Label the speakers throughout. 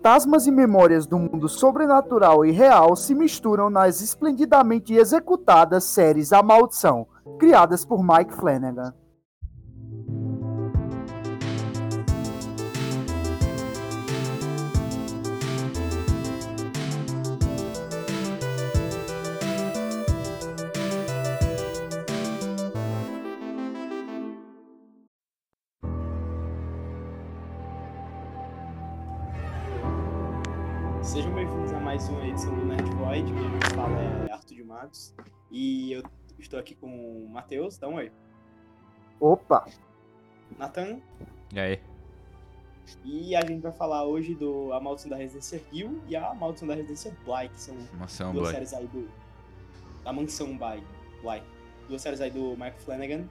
Speaker 1: fantasmas e memórias do mundo sobrenatural e real se misturam nas esplendidamente executadas séries A Maldição, criadas por Mike Flanagan.
Speaker 2: Matos. E eu estou aqui com o Matheus. Dá um oi.
Speaker 1: Opa!
Speaker 2: Nathan.
Speaker 3: E aí?
Speaker 2: E a gente vai falar hoje do A Maldição da Residência Hill e A Maldição da Residência Bly, que são
Speaker 3: Mansão
Speaker 2: duas
Speaker 3: Black.
Speaker 2: séries aí do. Da Mansão Bly. Bly. Duas séries aí do Mike Flanagan.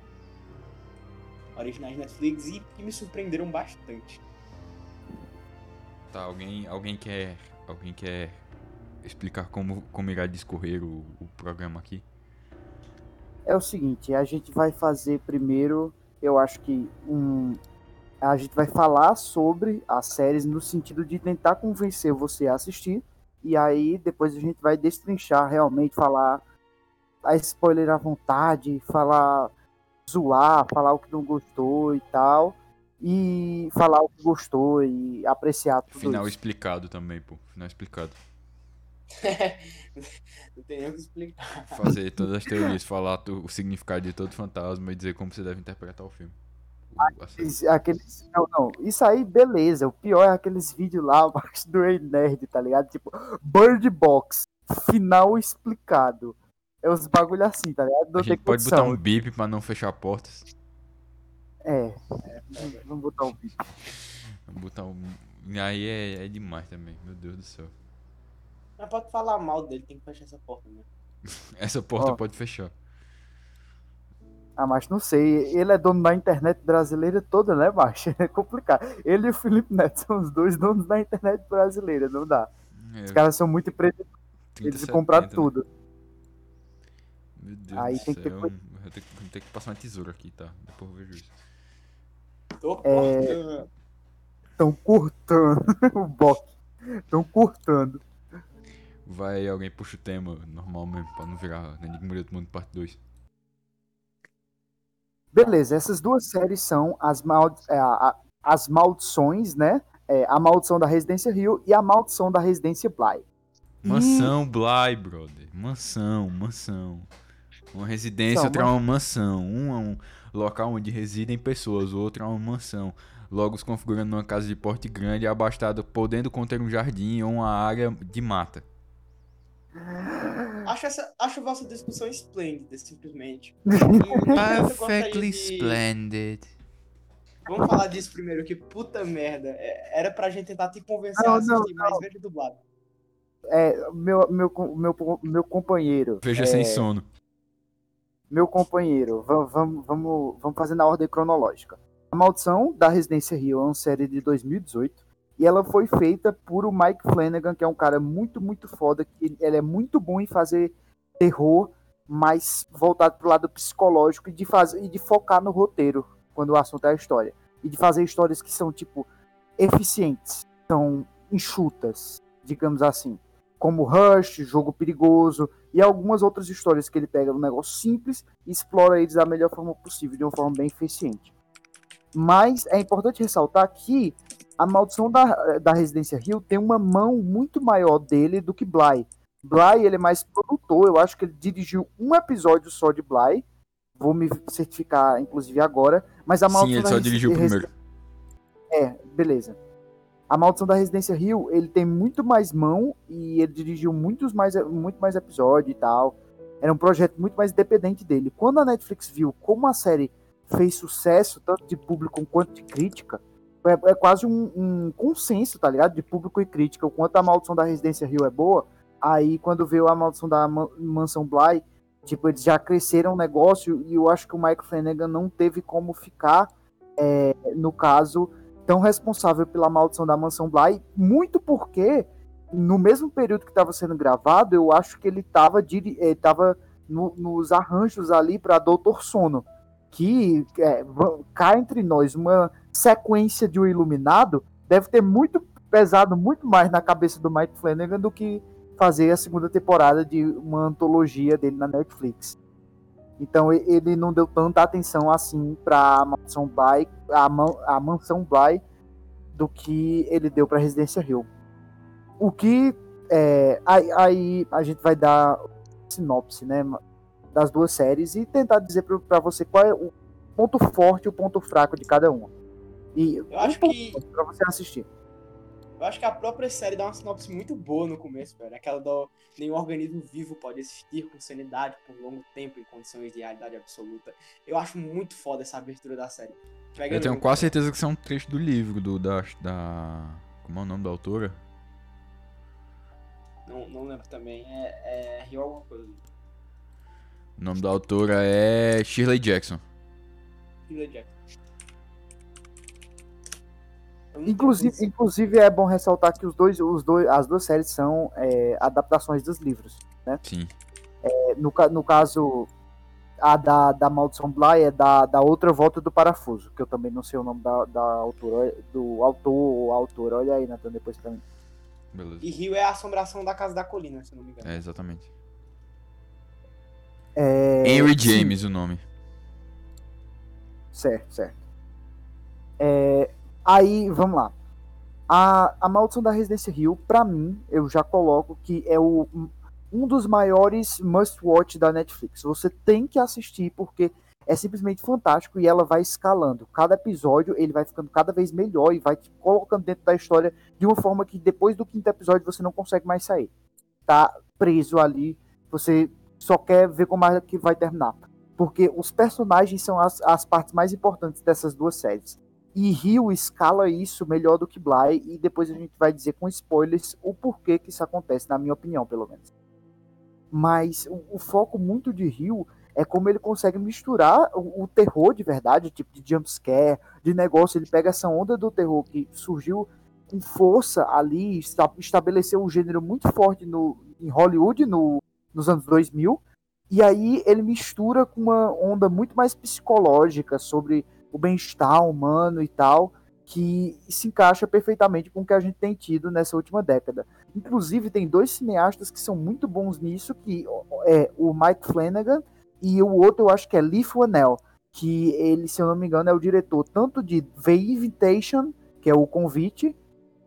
Speaker 2: Originais Netflix e que me surpreenderam bastante.
Speaker 3: Tá, alguém, alguém quer. Alguém quer explicar como, como irá discorrer o, o programa aqui?
Speaker 1: É o seguinte, a gente vai fazer primeiro, eu acho que um, a gente vai falar sobre as séries no sentido de tentar convencer você a assistir e aí depois a gente vai destrinchar realmente, falar a spoiler à vontade, falar zoar, falar o que não gostou e tal e falar o que gostou e apreciar tudo
Speaker 3: Final
Speaker 1: isso.
Speaker 3: explicado também, pô. Final explicado.
Speaker 2: Não tem nem o que explicar.
Speaker 3: Fazer todas as teorias, falar tu- o significado de todo fantasma e dizer como você deve interpretar o filme.
Speaker 1: Aqueles- Aqueles, não, não, isso aí, beleza. O pior é aqueles vídeos lá abaixo do Ei Nerd, tá ligado? Tipo, Bird Box, final explicado. É uns bagulho assim, tá ligado? Não
Speaker 3: A
Speaker 1: tem
Speaker 3: gente pode botar um bip pra não fechar portas.
Speaker 1: É, é, vamos botar um vídeo.
Speaker 3: Vamos botar um. Aí é, é demais também, meu Deus do céu.
Speaker 2: Mas pode falar mal dele, tem que fechar essa porta, né?
Speaker 3: Essa porta
Speaker 1: Ó.
Speaker 3: pode fechar.
Speaker 1: Ah, mas não sei. Ele é dono da internet brasileira toda, né, macho? É complicado. Ele e o Felipe Neto são os dois donos da internet brasileira, não dá.
Speaker 3: É,
Speaker 1: Os caras são muito empreendedores,
Speaker 3: 30,
Speaker 1: eles compraram
Speaker 3: 70, né?
Speaker 1: tudo.
Speaker 3: Meu Deus
Speaker 1: Aí
Speaker 3: do
Speaker 1: tem que ter
Speaker 3: céu. Eu vou ter, que- vou ter que passar uma tesoura aqui, tá? Depois eu vejo isso.
Speaker 2: Tô
Speaker 1: É. Estão cortando o box. Estão cortando.
Speaker 3: Vai, alguém puxa o tema normal mesmo, pra não virar Enigma do Mundo parte 2.
Speaker 1: Beleza, essas duas séries são as, mal, é, a- as maldições, né? É, a maldição da Residência Rio e a maldição da Residência Bly. E-
Speaker 3: Mansão Bly, brother. Mansão, mansão. Uma residência,
Speaker 1: Então,
Speaker 3: outra é uma mansão. Um é um local onde residem pessoas, o outro é uma mansão. Logo se configurando numa casa de porte grande e abastada, podendo conter um jardim ou uma área de mata.
Speaker 2: Acho, essa, acho a vossa discussão esplêndida, simplesmente. Gostaria de-
Speaker 3: splendid.
Speaker 2: Vamos falar disso primeiro, que puta merda. É- Era pra gente tentar te convencer
Speaker 1: Não,
Speaker 2: a assistir,
Speaker 1: não,
Speaker 2: mas veja dublado.
Speaker 1: É, meu, meu, meu, meu companheiro.
Speaker 3: Veja
Speaker 1: é,
Speaker 3: sem sono.
Speaker 1: Meu companheiro, vamos, vamos, vamos, vamos fazer na ordem cronológica. A Maldição da Residência Rio é uma série de 2018 e ela foi feita por o Mike Flanagan, que é um cara muito, muito foda. Ele, ele é muito bom em fazer terror, mas voltado pro lado psicológico e de, fazer, e de focar no roteiro, quando o assunto é a história. E de fazer histórias que são, tipo, eficientes, são enxutas, digamos assim. Como Rush, Jogo Perigoso, e algumas outras histórias que ele pega um negócio simples e explora eles da melhor forma possível, de uma forma bem eficiente. Mas é importante ressaltar que a maldição da, da Residência Rio tem uma mão muito maior dele do que Bly. Bly ele é mais produtor, eu acho que ele dirigiu um episódio só de Bly. Vou me certificar, inclusive, agora. Mas a
Speaker 3: Sim,
Speaker 1: maldição
Speaker 3: ele
Speaker 1: da
Speaker 3: só dirigiu o primeiro.
Speaker 1: é, beleza. A Maldição da Residência Rio, ele tem muito mais mão e ele dirigiu muitos mais, muito mais episódios e tal. Era um projeto muito mais independente dele. Quando a Netflix viu como a série fez sucesso, tanto de público quanto de crítica, é, é quase um, um consenso, tá ligado? De público e crítica. O quanto a Maldição da Residência Rio é boa, aí quando veio a Maldição da Ma- Mansão Bly, tipo, eles já cresceram o negócio e eu acho que o Michael Flanagan não teve como ficar, é, no caso, tão responsável pela maldição da mansão Bly, muito porque no mesmo período que estava sendo gravado, eu acho que ele estava tava no- nos arranjos ali para Doutor Sono, que é, cá entre nós uma sequência de O Iluminado deve ter muito pesado muito mais na cabeça do Mike Flanagan do que fazer a segunda temporada de uma antologia dele na Netflix. Então ele não deu tanta atenção assim para mansão Bly, a, a mansão Bly do que ele deu para Residência Hill. O que é, aí, aí, a gente vai dar sinopse, né, das duas séries e tentar dizer para você qual é o ponto forte e o ponto fraco de cada uma. E
Speaker 2: eu acho um que
Speaker 1: para você assistir.
Speaker 2: Eu acho que a própria série dá uma sinopse muito boa no começo, velho. Aquela do nenhum organismo vivo pode existir com sanidade por longo tempo em condições de realidade absoluta. Eu acho muito foda essa abertura da série.
Speaker 3: Pega eu tenho quase certeza que isso é um trecho do livro do da, da como é o nome da autora?
Speaker 2: Não, não lembro também. É, é Rio alguma coisa.
Speaker 3: O nome da autora é Shirley Jackson.
Speaker 2: Shirley Jackson.
Speaker 1: Inclusive, inclusive é bom ressaltar que os dois, os dois, as duas séries são é, adaptações dos livros, né?
Speaker 3: Sim.
Speaker 1: É, no, no caso, a da, da Maldição Bly é da, da outra volta do parafuso, que eu também não sei o nome da, da autora, do autor ou autora. Olha aí, Nathan, depois pra mim.
Speaker 3: Beleza.
Speaker 2: E Rio é a assombração da Casa da Colina, se não me engano.
Speaker 3: É, exatamente.
Speaker 1: É...
Speaker 3: Henry James, Sim. o nome.
Speaker 1: Certo, certo. É, Aí, vamos lá. A, a Maldição da Residência Rio, para mim, eu já coloco que é o, um dos maiores must-watch da Netflix. Você tem que assistir porque é simplesmente fantástico e ela vai escalando. Cada episódio ele vai ficando cada vez melhor e vai te colocando dentro da história de uma forma que depois do quinto episódio você não consegue mais sair. Tá preso ali, você só quer ver como é que vai terminar. Porque os personagens são as, as partes mais importantes dessas duas séries. E Rio escala isso melhor do que Bly, e depois a gente vai dizer com spoilers o porquê que isso acontece, na minha opinião, pelo menos. Mas o, o foco muito de Rio é como ele consegue misturar o, o, terror de verdade, tipo de jumpscare, de negócio. Ele pega essa onda do terror que surgiu com força ali, estabeleceu um gênero muito forte no, em Hollywood no, nos anos 2000, e aí ele mistura com uma onda muito mais psicológica sobre o bem-estar humano e tal, que se encaixa perfeitamente com o que a gente tem tido nessa última década. Inclusive, tem dois cineastas que são muito bons nisso, que é o Mike Flanagan e o outro eu acho que é Lee Fuanel, que ele, se eu não me engano, é o diretor tanto de The Invitation, que é o convite,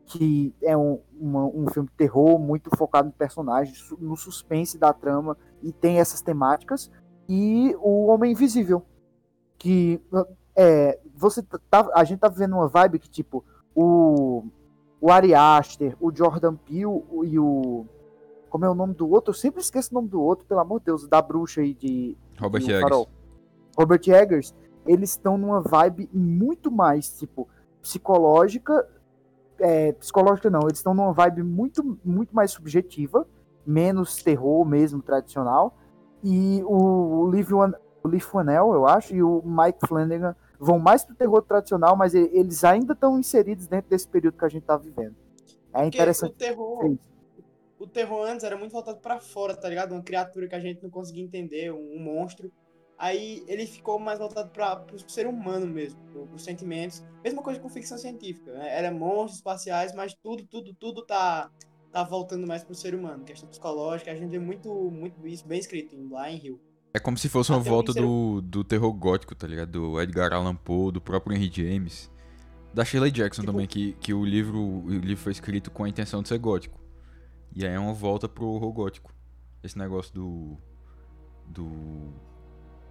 Speaker 1: que é um, uma, um filme de terror muito focado no personagem, no suspense da trama, e tem essas temáticas, e o Homem Invisível, que é, você tá, a gente tá vivendo uma vibe que, tipo, o, o Ari Aster, o Jordan Peele e o. Como é o nome do outro? Eu sempre esqueço o nome do outro, pelo amor de Deus, da bruxa aí de.
Speaker 3: Robert de Eggers.
Speaker 1: Robert Eggers, eles estão numa vibe muito mais, tipo, psicológica. É, psicológica não, eles estão numa vibe muito, muito mais subjetiva, menos terror mesmo, tradicional. E o, o Liv o Lee Funnell, eu acho, e o Mike Flanagan vão mais pro terror tradicional, mas eles ainda estão inseridos dentro desse período que a gente tá vivendo. É Porque interessante.
Speaker 2: O terror, o terror antes era muito voltado para fora, tá ligado? Uma criatura que a gente não conseguia entender, um, monstro. Aí ele ficou mais voltado para o ser humano mesmo, os sentimentos. Mesma coisa com ficção científica, né? Era monstros espaciais, mas tudo, tudo, tudo tá tá voltando mais pro ser humano, questão psicológica, a gente vê muito, muito isso bem escrito em Blind Hill.
Speaker 3: É como se fosse uma Até volta do, do terror gótico, tá ligado? Do Edgar Allan Poe, do próprio Henry James. Da Shirley Jackson tipo... também, que, que o, livro, o livro foi escrito com a intenção de ser gótico. E aí é uma volta pro horror gótico. Esse negócio do. Do.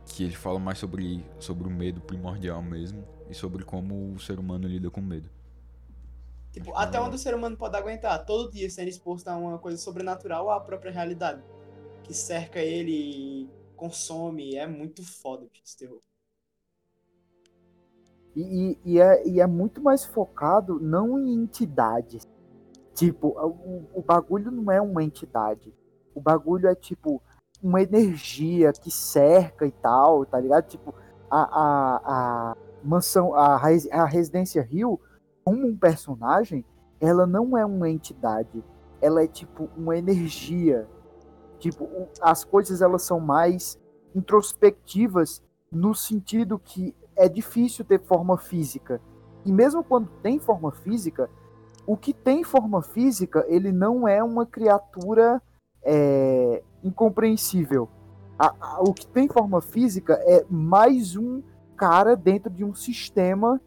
Speaker 3: Que ele fala mais sobre, sobre o medo primordial mesmo. E sobre como o ser humano lida com medo.
Speaker 2: Tipo, até onde o ser humano pode aguentar, todo dia sendo exposto a uma coisa sobrenatural ou à própria realidade. Que cerca ele consome. É muito foda esse terror.
Speaker 1: E, e, é, e é muito mais focado não em entidades. Tipo, o, o bagulho não é uma entidade. O bagulho é tipo uma energia que cerca e tal, tá ligado? Tipo, a, a, a mansão, a, a Residência Rio, como um personagem, ela não é uma entidade. Ela é tipo uma energia Tipo, as coisas elas são mais introspectivas no sentido que é difícil ter forma física. E mesmo quando tem forma física, o que tem forma física, ele não é uma criatura é, incompreensível. A, a, o que tem forma física é mais um cara dentro de um sistema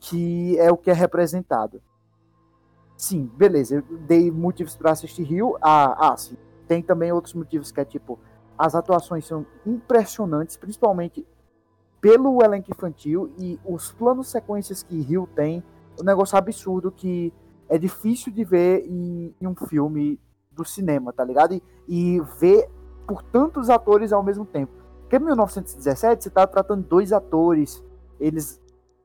Speaker 1: que é o que é representado. Sim, beleza, eu dei motivos para assistir Rio. Ah, ah, sim. Tem também outros motivos que é tipo, as atuações são impressionantes, principalmente pelo elenco infantil e os planos sequências que Rio tem, um negócio absurdo que é difícil de ver em, em um filme do cinema, tá ligado? E, e, ver por tantos atores ao mesmo tempo. Porque em 1917 você tá tratando dois atores, eles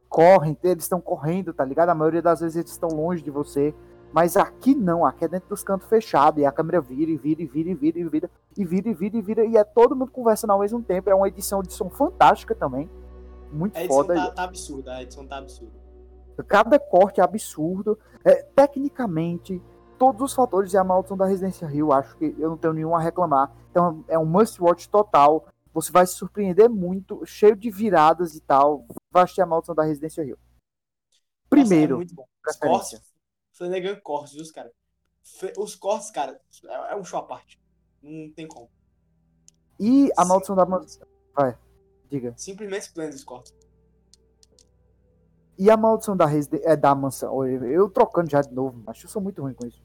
Speaker 1: correm, eles estão correndo, tá ligado? A maioria das vezes eles estão longe de você. Mas aqui não, aqui é dentro dos cantos fechados, e a câmera vira e vira e vira e vira e vira e vira e vira e vira, e é todo mundo conversando ao mesmo tempo. É uma edição de som fantástica também. Muito
Speaker 2: a edição
Speaker 1: foda.
Speaker 2: Tá, tá absurda, a edição tá absurda.
Speaker 1: Cada corte é absurdo. É, tecnicamente, todos os fatores de a maldição da Residência Rio, acho que eu não tenho nenhum a reclamar. Então é um must watch total. Você vai se surpreender muito, cheio de viradas e tal. Vai assistir a maldição da Residência Rio. Primeiro,
Speaker 2: Nossa, é muito bom. Os cortes, Flanagan cortes, os cara. Os cortes, cara, é, é um show à parte. Não tem como.
Speaker 1: E a maldição da mansão. Vai, diga.
Speaker 2: Simplesmente esplêndido os cortes.
Speaker 1: E a maldição da, reside... é, da mansão. Eu, trocando já de novo, mas eu sou muito ruim com isso.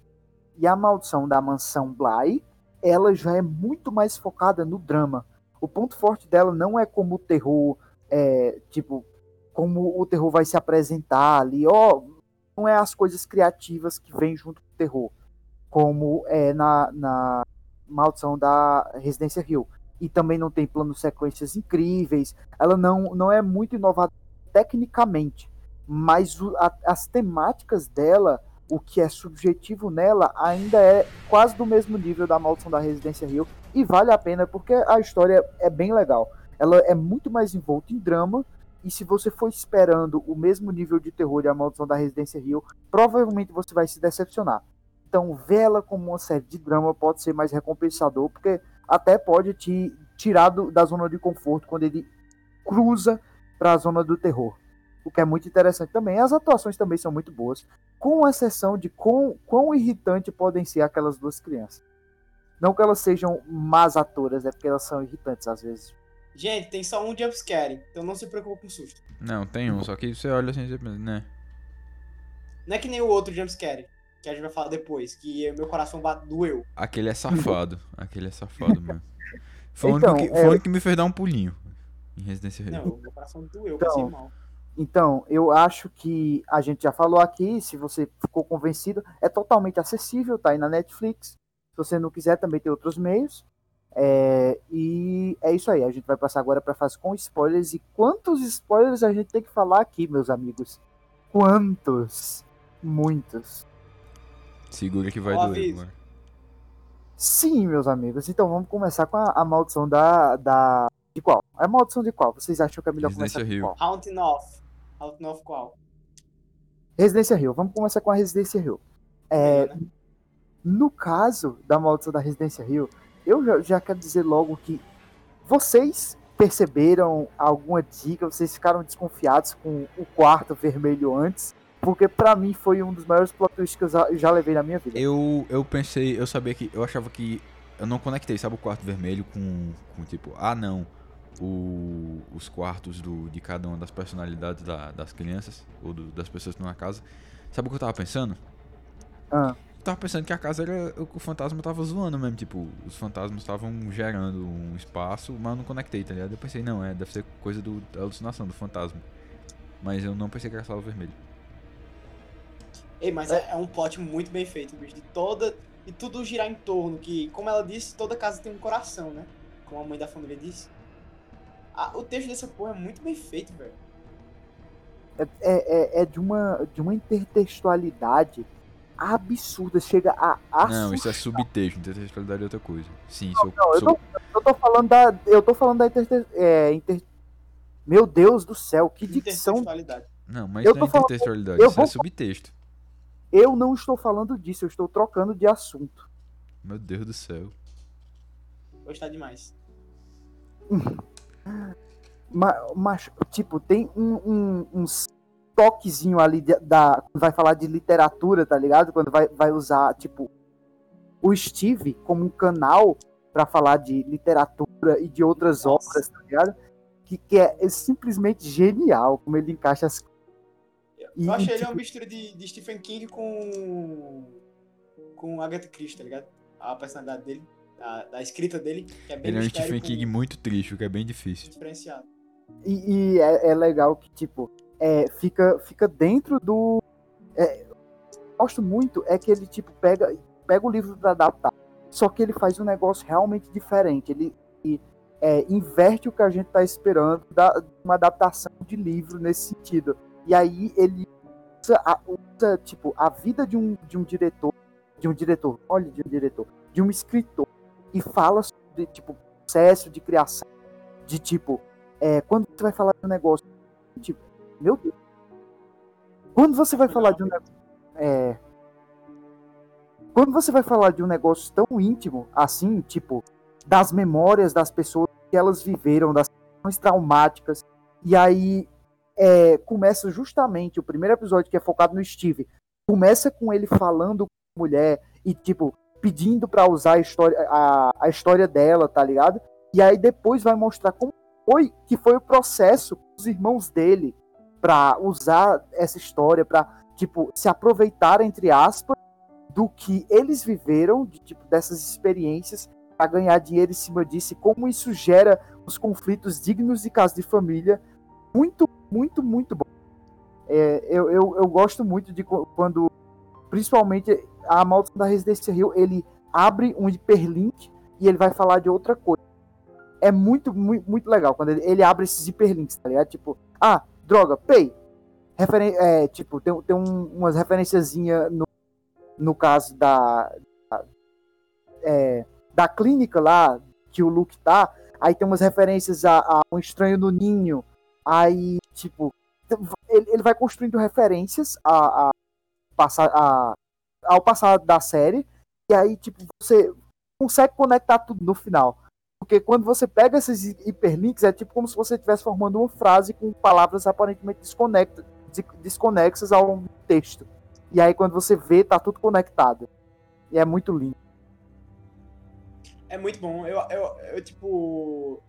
Speaker 1: E a maldição da mansão Bly, ela já é muito mais focada no drama. O ponto forte dela não é como o terror, é, tipo, como o terror vai se apresentar ali, ó, não é as coisas criativas que vêm junto com o terror, como é na, na maldição da Residência Hill. E também não tem planos sequências incríveis. Ela não, não é muito inovadora tecnicamente, mas o, a, as temáticas dela, o que é subjetivo nela, ainda é quase do mesmo nível da Maldição da Residência Rio e vale a pena porque a história é bem legal. Ela é muito mais envolta em drama e se você for esperando o mesmo nível de terror de A Maldição da Residência Rio, provavelmente você vai se decepcionar. Então, vê-la como uma série de drama pode ser mais recompensador, porque até pode te tirar do, da zona de conforto quando ele cruza para a zona do terror o que é muito interessante também. As atuações também são muito boas, com exceção de quão, quão irritante podem ser aquelas duas crianças. Não que elas sejam más atoras, é porque elas são irritantes às vezes.
Speaker 2: Gente, tem só um jumpscare, então não se preocupe com susto.
Speaker 3: Não, tem um, só que você olha assim, né?
Speaker 2: Não é que nem o outro jumpscare, que a gente vai falar depois, que meu coração doeu.
Speaker 3: Aquele é safado, aquele é safado mesmo. Foi o então, único, que, é... que me fez dar um pulinho em Residência
Speaker 2: Não, meu coração doeu, então, passei mal.
Speaker 1: Então, eu acho que a gente já falou aqui, se você ficou convencido, é totalmente acessível, tá aí na Netflix. Se você não quiser, também tem outros meios. É, e é isso aí, a gente vai passar agora para a fase com spoilers. E quantos spoilers a gente tem que falar aqui, meus amigos? Quantos? Muitos.
Speaker 3: Segura que vai doer, mano.
Speaker 1: Sim, meus amigos. Então vamos começar com a, a maldição da, da. De qual? A maldição de qual? Vocês acham que é melhor
Speaker 3: Residência
Speaker 1: começar
Speaker 3: Hill.
Speaker 1: com qual?
Speaker 2: Haunting of. Haunting of qual?
Speaker 1: Residência Hill. Vamos começar com a Residência Hill. É,
Speaker 2: né?
Speaker 1: no caso da maldição da Residência Hill, eu já, já quero dizer logo que vocês perceberam alguma dica, vocês ficaram desconfiados com o quarto vermelho antes, porque pra mim foi um dos maiores plot twists que eu já, já levei na minha vida.
Speaker 3: Eu, eu pensei, eu sabia que, eu achava que, eu não conectei, sabe, o quarto vermelho com, com tipo, ah não, o, os quartos do, de cada uma das personalidades da, das crianças, ou do, das pessoas que estão na casa. Sabe o que eu tava pensando?
Speaker 1: Ah.
Speaker 3: Eu tava pensando que a casa era. O fantasma tava zoando mesmo. Tipo, os fantasmas estavam gerando um espaço, mas eu não conectei, tá ligado? Eu pensei, não, é, deve ser coisa do, da alucinação do fantasma. Mas eu não pensei que era sala vermelha.
Speaker 2: Ei, mas é, é um plot muito bem feito, bicho. De toda. E tudo girar em torno, que, como ela disse, toda casa tem um coração, né? Como a mãe da família disse. Ah, o texto dessa porra é muito bem feito, velho.
Speaker 1: É, é, é, de, uma, de uma intertextualidade absurda, chega a assustar.
Speaker 3: Não, isso é subtexto, intertextualidade é outra coisa. Sim, não,
Speaker 1: não, eu, tô, eu tô falando da. Eu tô falando da inter, é, inter... Meu Deus do céu, que dicção.
Speaker 3: Não, mas eu não é intertextualidade, falando, isso vou... é subtexto.
Speaker 1: Eu não estou falando disso, eu estou trocando de assunto.
Speaker 3: Meu Deus do céu.
Speaker 2: Hoje tá demais.
Speaker 1: Mas, mas, tipo, tem um, um, uns toquezinho ali de, da. Vai falar de literatura, tá ligado? Quando vai, vai usar, tipo, o Steve como um canal para falar de literatura e de outras Nossa. obras, tá ligado? Que, que é, é, simplesmente genial como ele encaixa as
Speaker 2: Eu e, acho tipo... ele uma mistura de, de Stephen King com. com Agatha Christie, tá ligado? A personalidade dele, a, da escrita dele, que é bem
Speaker 3: Ele é um Stephen King muito triste, o que é bem difícil.
Speaker 2: Diferenciado.
Speaker 1: E, e é, é, legal que, tipo, é, fica, fica dentro do. É, gosto muito é que ele, tipo, pega, pega o livro para adaptar. Só que ele faz um negócio realmente diferente. Ele, ele é, inverte o que a gente tá esperando da uma adaptação de livro nesse sentido. E aí ele usa, usa, tipo, a vida de um, de um diretor, de um diretor, olha, de um diretor, de um escritor, e fala sobre, tipo, processo de criação, de tipo, é, quando você vai falar de um negócio, tipo, meu Deus. Quando você vai falar de um negócio. É, quando você vai falar de um negócio tão íntimo, assim, tipo, das memórias das pessoas que elas viveram, das questões traumáticas, e aí é, começa justamente o primeiro episódio que é focado no Steve, começa com ele falando com a mulher e, tipo, pedindo para usar a história, a, a história dela, tá ligado? E aí depois vai mostrar como foi que foi o processo dos irmãos dele para usar essa história para tipo se aproveitar entre aspas do que eles viveram de, tipo dessas experiências para ganhar dinheiro em cima disso como isso gera os conflitos dignos de casa de família. Muito muito muito bom. É, eu, eu, eu gosto muito de quando principalmente a maldição da Residência Rio ele abre um hiperlink e ele vai falar de outra coisa. É muito, muito, muito legal quando ele, ele abre esses hiperlinks, tá ligado? Tipo, ah, droga, pay. Referen é, tipo, tem, tem um, umas referenciazinhas no, no caso da, da, é, da clínica lá que o Luke tá. Aí tem umas referências a, a um estranho no ninho. Aí, tipo, ele, ele vai construindo referências a, a, a, ao passado da série. E aí, tipo, você consegue conectar tudo no final. Porque quando você pega esses hiperlinks, é tipo como se você estivesse formando uma frase com palavras aparentemente desconexas ao texto. E aí quando você vê, tá tudo conectado. E é muito lindo.
Speaker 2: É muito bom. Eu, eu, eu tipo.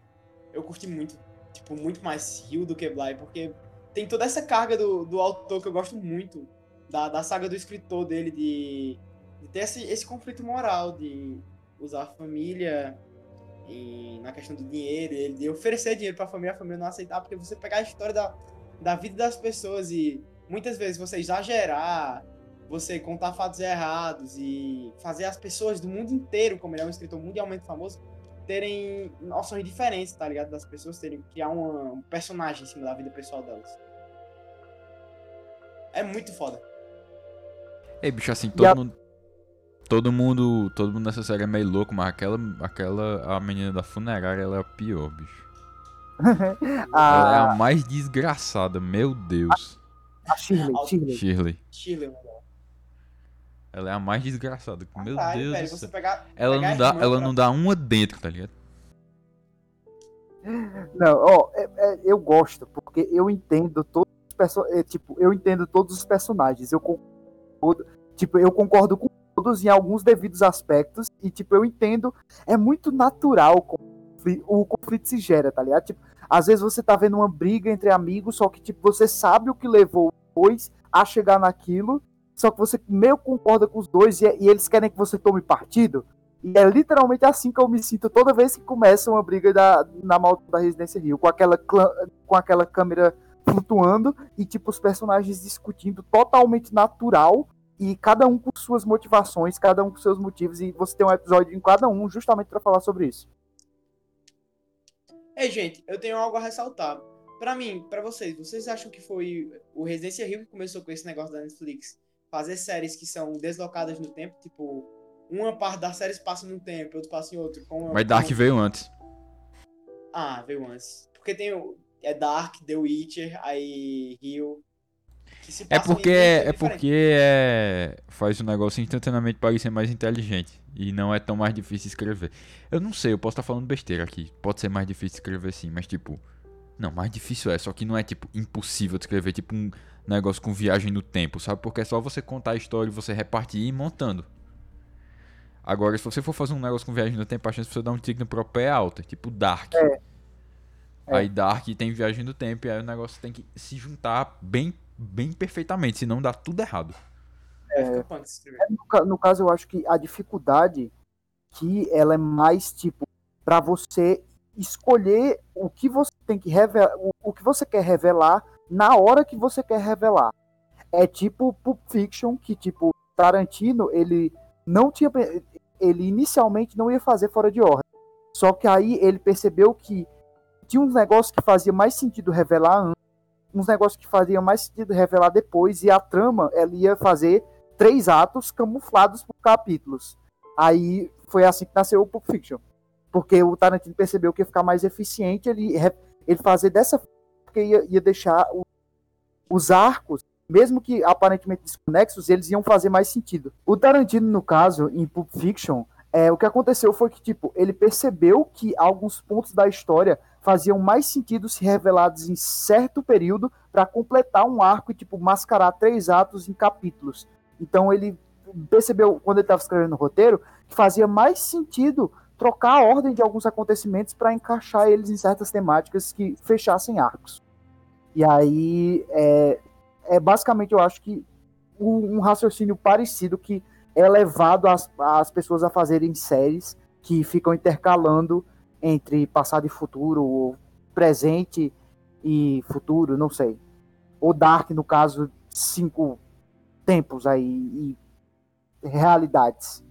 Speaker 2: Eu curti muito. Tipo, muito mais Rio do que Bly, porque tem toda essa carga do, do autor que eu gosto muito. Da, da saga do escritor dele, de, de ter esse, esse conflito moral, de usar a família e na questão do dinheiro, ele de oferecer dinheiro para a família, a família não aceitar, porque você pegar a história da, da vida das pessoas e muitas vezes você exagerar, você contar fatos errados e fazer as pessoas do mundo inteiro, como ele é um escritor mundialmente famoso, terem noções diferentes, tá ligado? Das pessoas terem criar uma, um personagem em cima da vida pessoal delas. É muito foda.
Speaker 3: Ei, bicho, assim, todo mundo Todo mundo, todo mundo nessa série é meio louco, mas aquela, aquela a menina da funerária, ela é a pior, bicho. ah, ela é a mais desgraçada, meu Deus.
Speaker 1: A Shirley, Shirley.
Speaker 3: Shirley.
Speaker 2: Shirley,
Speaker 3: ela é a mais desgraçada. Meu
Speaker 2: ah,
Speaker 3: Deus
Speaker 2: velho, céu. Pegar,
Speaker 3: ela
Speaker 2: pegar
Speaker 3: não dá, ela pra... não dá uma dentro, tá ligado?
Speaker 1: Não, ó, é, é, eu gosto, porque eu entendo todos os personagens. É, tipo, eu entendo todos os personagens. Eu concordo, tipo, eu concordo com todos em alguns devidos aspectos. E, tipo, eu entendo, é muito natural o conflito se gera, tá ligado? Tipo, às vezes você tá vendo uma briga entre amigos, só que, tipo, você sabe o que levou dois a chegar naquilo, só que você meio concorda com os dois e, e eles querem que você tome partido. E é literalmente assim que eu me sinto toda vez que começa uma briga da, na malta da Residência Rio, com aquela, com aquela câmera flutuando e, tipo, os personagens discutindo totalmente natural e cada um com suas motivações, cada um com seus motivos, e você tem um episódio em cada um justamente para falar sobre isso.
Speaker 2: Ei, gente, eu tenho algo a ressaltar. Para mim, para vocês, vocês acham que foi o Residência Rio que começou com esse negócio da Netflix? Fazer séries que são deslocadas no tempo, tipo, uma parte das séries passa num tempo, outra passa em outro.
Speaker 3: Com Mas Dark veio antes.
Speaker 2: Ah, veio antes. Porque tem o é Dark, The Witcher, aí Rio,
Speaker 3: é porque é porque é, faz o negócio instantaneamente parecer mais inteligente e não é tão mais difícil escrever. Eu não sei, eu posso estar falando besteira aqui. Pode ser mais difícil escrever sim, mas tipo, Não, mais difícil é, só que não é tipo impossível de escrever tipo um negócio com viagem no tempo, sabe? Porque é só você contar a história e você repartir e ir montando. Agora, se você for fazer um negócio com viagem no tempo, a chance de você dar um tique no próprio pé é alta, tipo Dark.
Speaker 1: É.
Speaker 3: Aí Dark tem viagem no tempo e aí o negócio tem que se juntar bem, bem perfeitamente, senão dá tudo errado.
Speaker 2: É.
Speaker 1: É, no, no caso, eu acho que a dificuldade que ela é mais tipo para você escolher o que você tem que revelar, o, o que você quer revelar na hora que você quer revelar. É tipo Pulp Fiction, que tipo Tarantino, ele não tinha ele inicialmente não ia fazer fora de ordem. Só que aí ele percebeu que tinha uns negócios que fazia mais sentido revelar antes, uns negócios que fazia mais sentido revelar depois e a trama ela ia fazer três atos camuflados por capítulos. Aí foi assim que nasceu o Pulp Fiction. Porque o Tarantino percebeu que ia ficar mais eficiente ele, ele fazer dessa forma, porque ia, ia deixar o- os arcos, mesmo que aparentemente desconexos, eles iam fazer mais sentido. O Tarantino, no caso, em Pulp Fiction, é, o que aconteceu foi que, tipo, ele percebeu que alguns pontos da história faziam mais sentido se revelados em certo período para completar um arco e, tipo, mascarar três atos em capítulos. Então ele percebeu, quando ele estava escrevendo o roteiro, que fazia mais sentido trocar a ordem de alguns acontecimentos para encaixar eles em certas temáticas que fechassem arcos. E aí, é, é basicamente, eu acho que um, um raciocínio parecido que é levado as, as pessoas a fazerem séries que ficam intercalando entre passado e futuro, ou presente e futuro, não sei. Ou Dark, no caso, cinco tempos aí e realidades.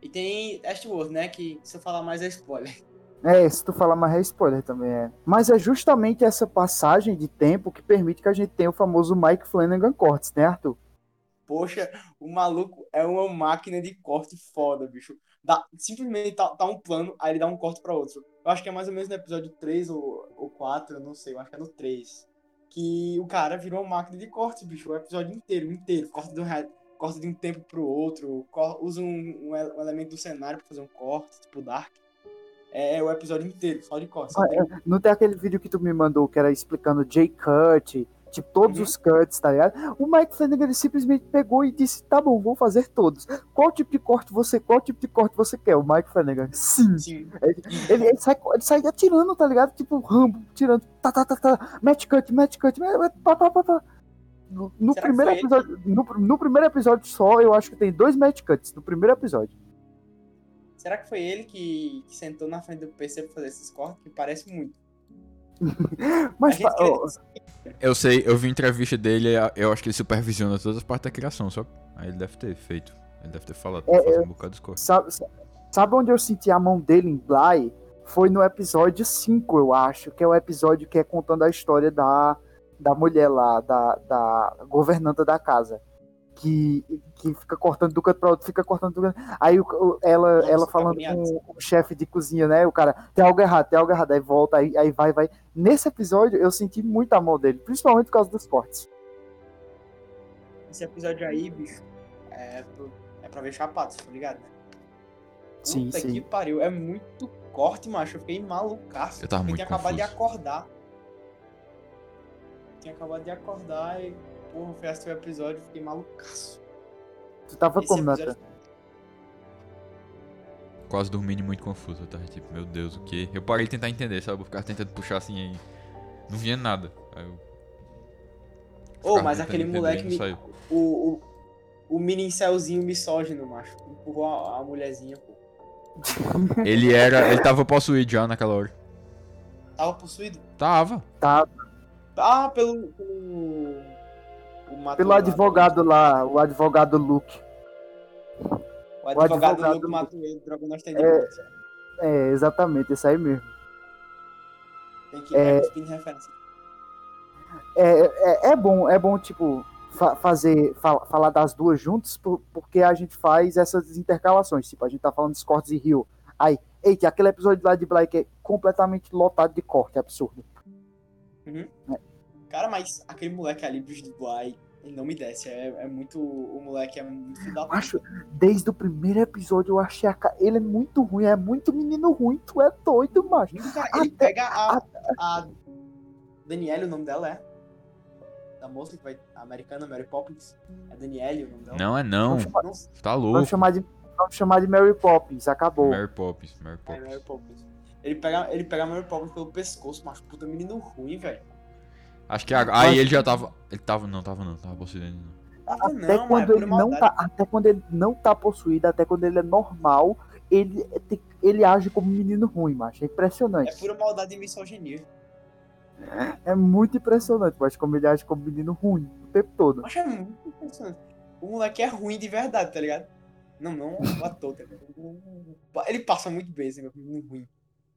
Speaker 2: E tem Westworld, né? Que se eu falar mais é spoiler.
Speaker 1: É, se tu falar mais é spoiler também é. Mas é justamente essa passagem de tempo que permite que a gente tenha o famoso Mike Flanagan cortes, né, Arthur?
Speaker 2: Poxa, o maluco é uma máquina de corte foda, bicho. Dá, simplesmente tá, tá um plano, aí ele dá um corte pra outro. Eu acho que é mais ou menos no episódio 3 ou, ou 4, eu não sei, eu acho que é no 3. Que o cara virou uma máquina de corte, bicho. O episódio inteiro, inteiro. Corta de um, corta de um tempo pro outro, usa um, um um elemento do cenário pra fazer um corte, tipo Dark. É, o episódio inteiro, só de corte.
Speaker 1: Ah, Não tem aquele vídeo que tu me mandou que era explicando J-Cut, tipo, todos
Speaker 2: Uhum.
Speaker 1: os cuts, tá ligado? O Mike Flanagan ele simplesmente pegou e disse: tá bom, vou fazer todos. Qual tipo de corte você, qual tipo de corte você quer? O Mike Flanagan, sim.
Speaker 2: Sim.
Speaker 1: Ele, ele sai, ele sai atirando, tá ligado? Tipo, Rambo, tirando, tá, tá, tá, tá, match cut, match cut, pá, pá, pá, pá. No, no primeiro
Speaker 2: ele?
Speaker 1: episódio, no, no primeiro episódio só, eu acho que tem dois match cuts, no primeiro episódio.
Speaker 2: Será que foi ele que, que sentou na frente do PC pra fazer esses cortes? Que parece muito.
Speaker 1: Mas, ó,
Speaker 3: Eu sei, eu vi entrevista dele, eu acho que ele supervisiona todas as partes da criação, só. Aí ele deve ter feito. Ele deve ter falado
Speaker 1: É,
Speaker 3: fazer um bocado de.
Speaker 1: Sabe, sabe onde eu senti a mão dele em Bly? Foi no episódio 5, eu acho, que é o episódio que é contando a história da, da mulher lá, da, da governanta da casa. Que, que fica cortando do canto pra outro, fica cortando do canto. Aí o- ela,
Speaker 2: Nossa,
Speaker 1: ela
Speaker 2: tá
Speaker 1: falando com o chefe de cozinha, né? O cara, tem algo errado, tem algo errado. Aí volta, aí, aí vai, vai. Nesse episódio eu senti muito a mão dele, principalmente por causa dos cortes.
Speaker 2: Esse episódio aí, bicho, é, pro, é pra ver chapado, tá ligado?
Speaker 1: Sim,
Speaker 2: Puta
Speaker 1: sim.
Speaker 2: que pariu. É muito corte, macho. Eu fiquei malucaço.
Speaker 3: Eu tava muito
Speaker 2: tinha acabado de
Speaker 3: confuso.
Speaker 2: acordar. Tinha acabado de acordar e, porra, fui assistir o episódio e fiquei malucaço.
Speaker 1: Tu tava
Speaker 2: Esse
Speaker 1: como,
Speaker 2: episódio-
Speaker 1: Nathan?
Speaker 3: Quase dormindo muito confuso. Eu tava tipo, meu Deus, o que? Eu parei de tentar entender, sabe? Eu ficava tentando puxar assim aí. Não vinha nada. Aí eu.
Speaker 2: Ô,
Speaker 3: ficava
Speaker 2: mas aquele
Speaker 3: entender,
Speaker 2: moleque me-
Speaker 3: saiu.
Speaker 2: O, o, o mini incelzinho misógino, macho. Empurrou a, a mulherzinha, pô.
Speaker 3: Ele era. Ele tava possuído já naquela hora.
Speaker 2: Tava possuído?
Speaker 3: Tava.
Speaker 1: Tá,
Speaker 2: Ah, pelo. pelo... O matou
Speaker 1: pelo advogado lá, o advogado Luke.
Speaker 2: O advogado,
Speaker 1: advogado
Speaker 2: Luke matou ele, tem
Speaker 1: É. É, exatamente, esse aí mesmo.
Speaker 2: Tem que
Speaker 1: é-
Speaker 2: é... em referência.
Speaker 1: É, é, é bom, é bom, tipo, fa- fazer, fa- falar das duas juntas, por- porque a gente faz essas intercalações. Tipo, a gente tá falando dos cortes e Rio. Aí, eita, aquele episódio lá de Black é completamente lotado de corte, é absurdo.
Speaker 2: Cara, mas aquele moleque ali, bicho do Bly, E não me desce, é, é muito. O moleque é muito filho.
Speaker 1: Acho, desde o primeiro episódio eu achei a ca... ele é muito ruim, é muito menino ruim, tu é doido, macho.
Speaker 2: Cara, ele
Speaker 1: Até-
Speaker 2: pega a, a Danielle, o nome dela é? Da moça que vai. Americana, Mary Poppins. É Danielle o nome dela?
Speaker 3: Não é não.
Speaker 1: Vamos chamar,
Speaker 2: Não,
Speaker 3: Tá
Speaker 1: vamos
Speaker 3: louco.
Speaker 1: chamar de, vamos chamar de Mary Poppins, acabou.
Speaker 3: Mary Poppins, Mary
Speaker 2: é Mary
Speaker 3: Poppins.
Speaker 2: Poppins. Ele pega, ele pega a Mary Poppins pelo pescoço, macho. Puta menino ruim, velho.
Speaker 3: Acho que a- aí ele já tava. Ele tava. Não, tava não, tava possuído ainda não.
Speaker 2: Tava
Speaker 1: Até
Speaker 2: não, é
Speaker 1: quando ele não tá, até quando ele não tá possuído, até quando ele é normal, ele, tem- ele age como um menino ruim, macho. É impressionante.
Speaker 2: É pura maldade e misoginia.
Speaker 1: É muito impressionante, mas como ele age como um menino ruim o tempo todo.
Speaker 2: Mas é muito impressionante. O moleque é ruim de verdade, tá ligado? Não, não o ator, tá ligado? Ele passa muito bem, esse menino ruim.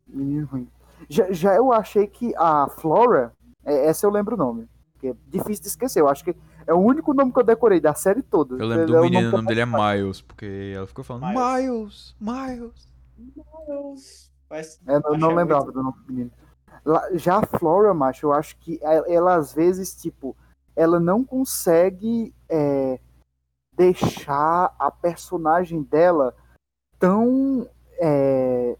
Speaker 1: Menino ruim. Já, já eu achei que a Flora, é, essa eu lembro o nome. Que é difícil de esquecer. Eu acho que é o único nome que eu decorei da série toda.
Speaker 3: Eu lembro
Speaker 1: É
Speaker 3: do
Speaker 1: o
Speaker 3: menino, o
Speaker 1: que
Speaker 3: nome dele é Miles, porque ela ficou falando
Speaker 2: Miles.
Speaker 3: Miles, Miles.
Speaker 2: Mas,
Speaker 1: É, eu não
Speaker 2: Achei
Speaker 1: lembrava
Speaker 2: muito-
Speaker 1: do nome do menino. Já a Flora, macho, eu acho que ela, ela, às vezes, tipo, ela não consegue é, deixar a personagem dela tão é,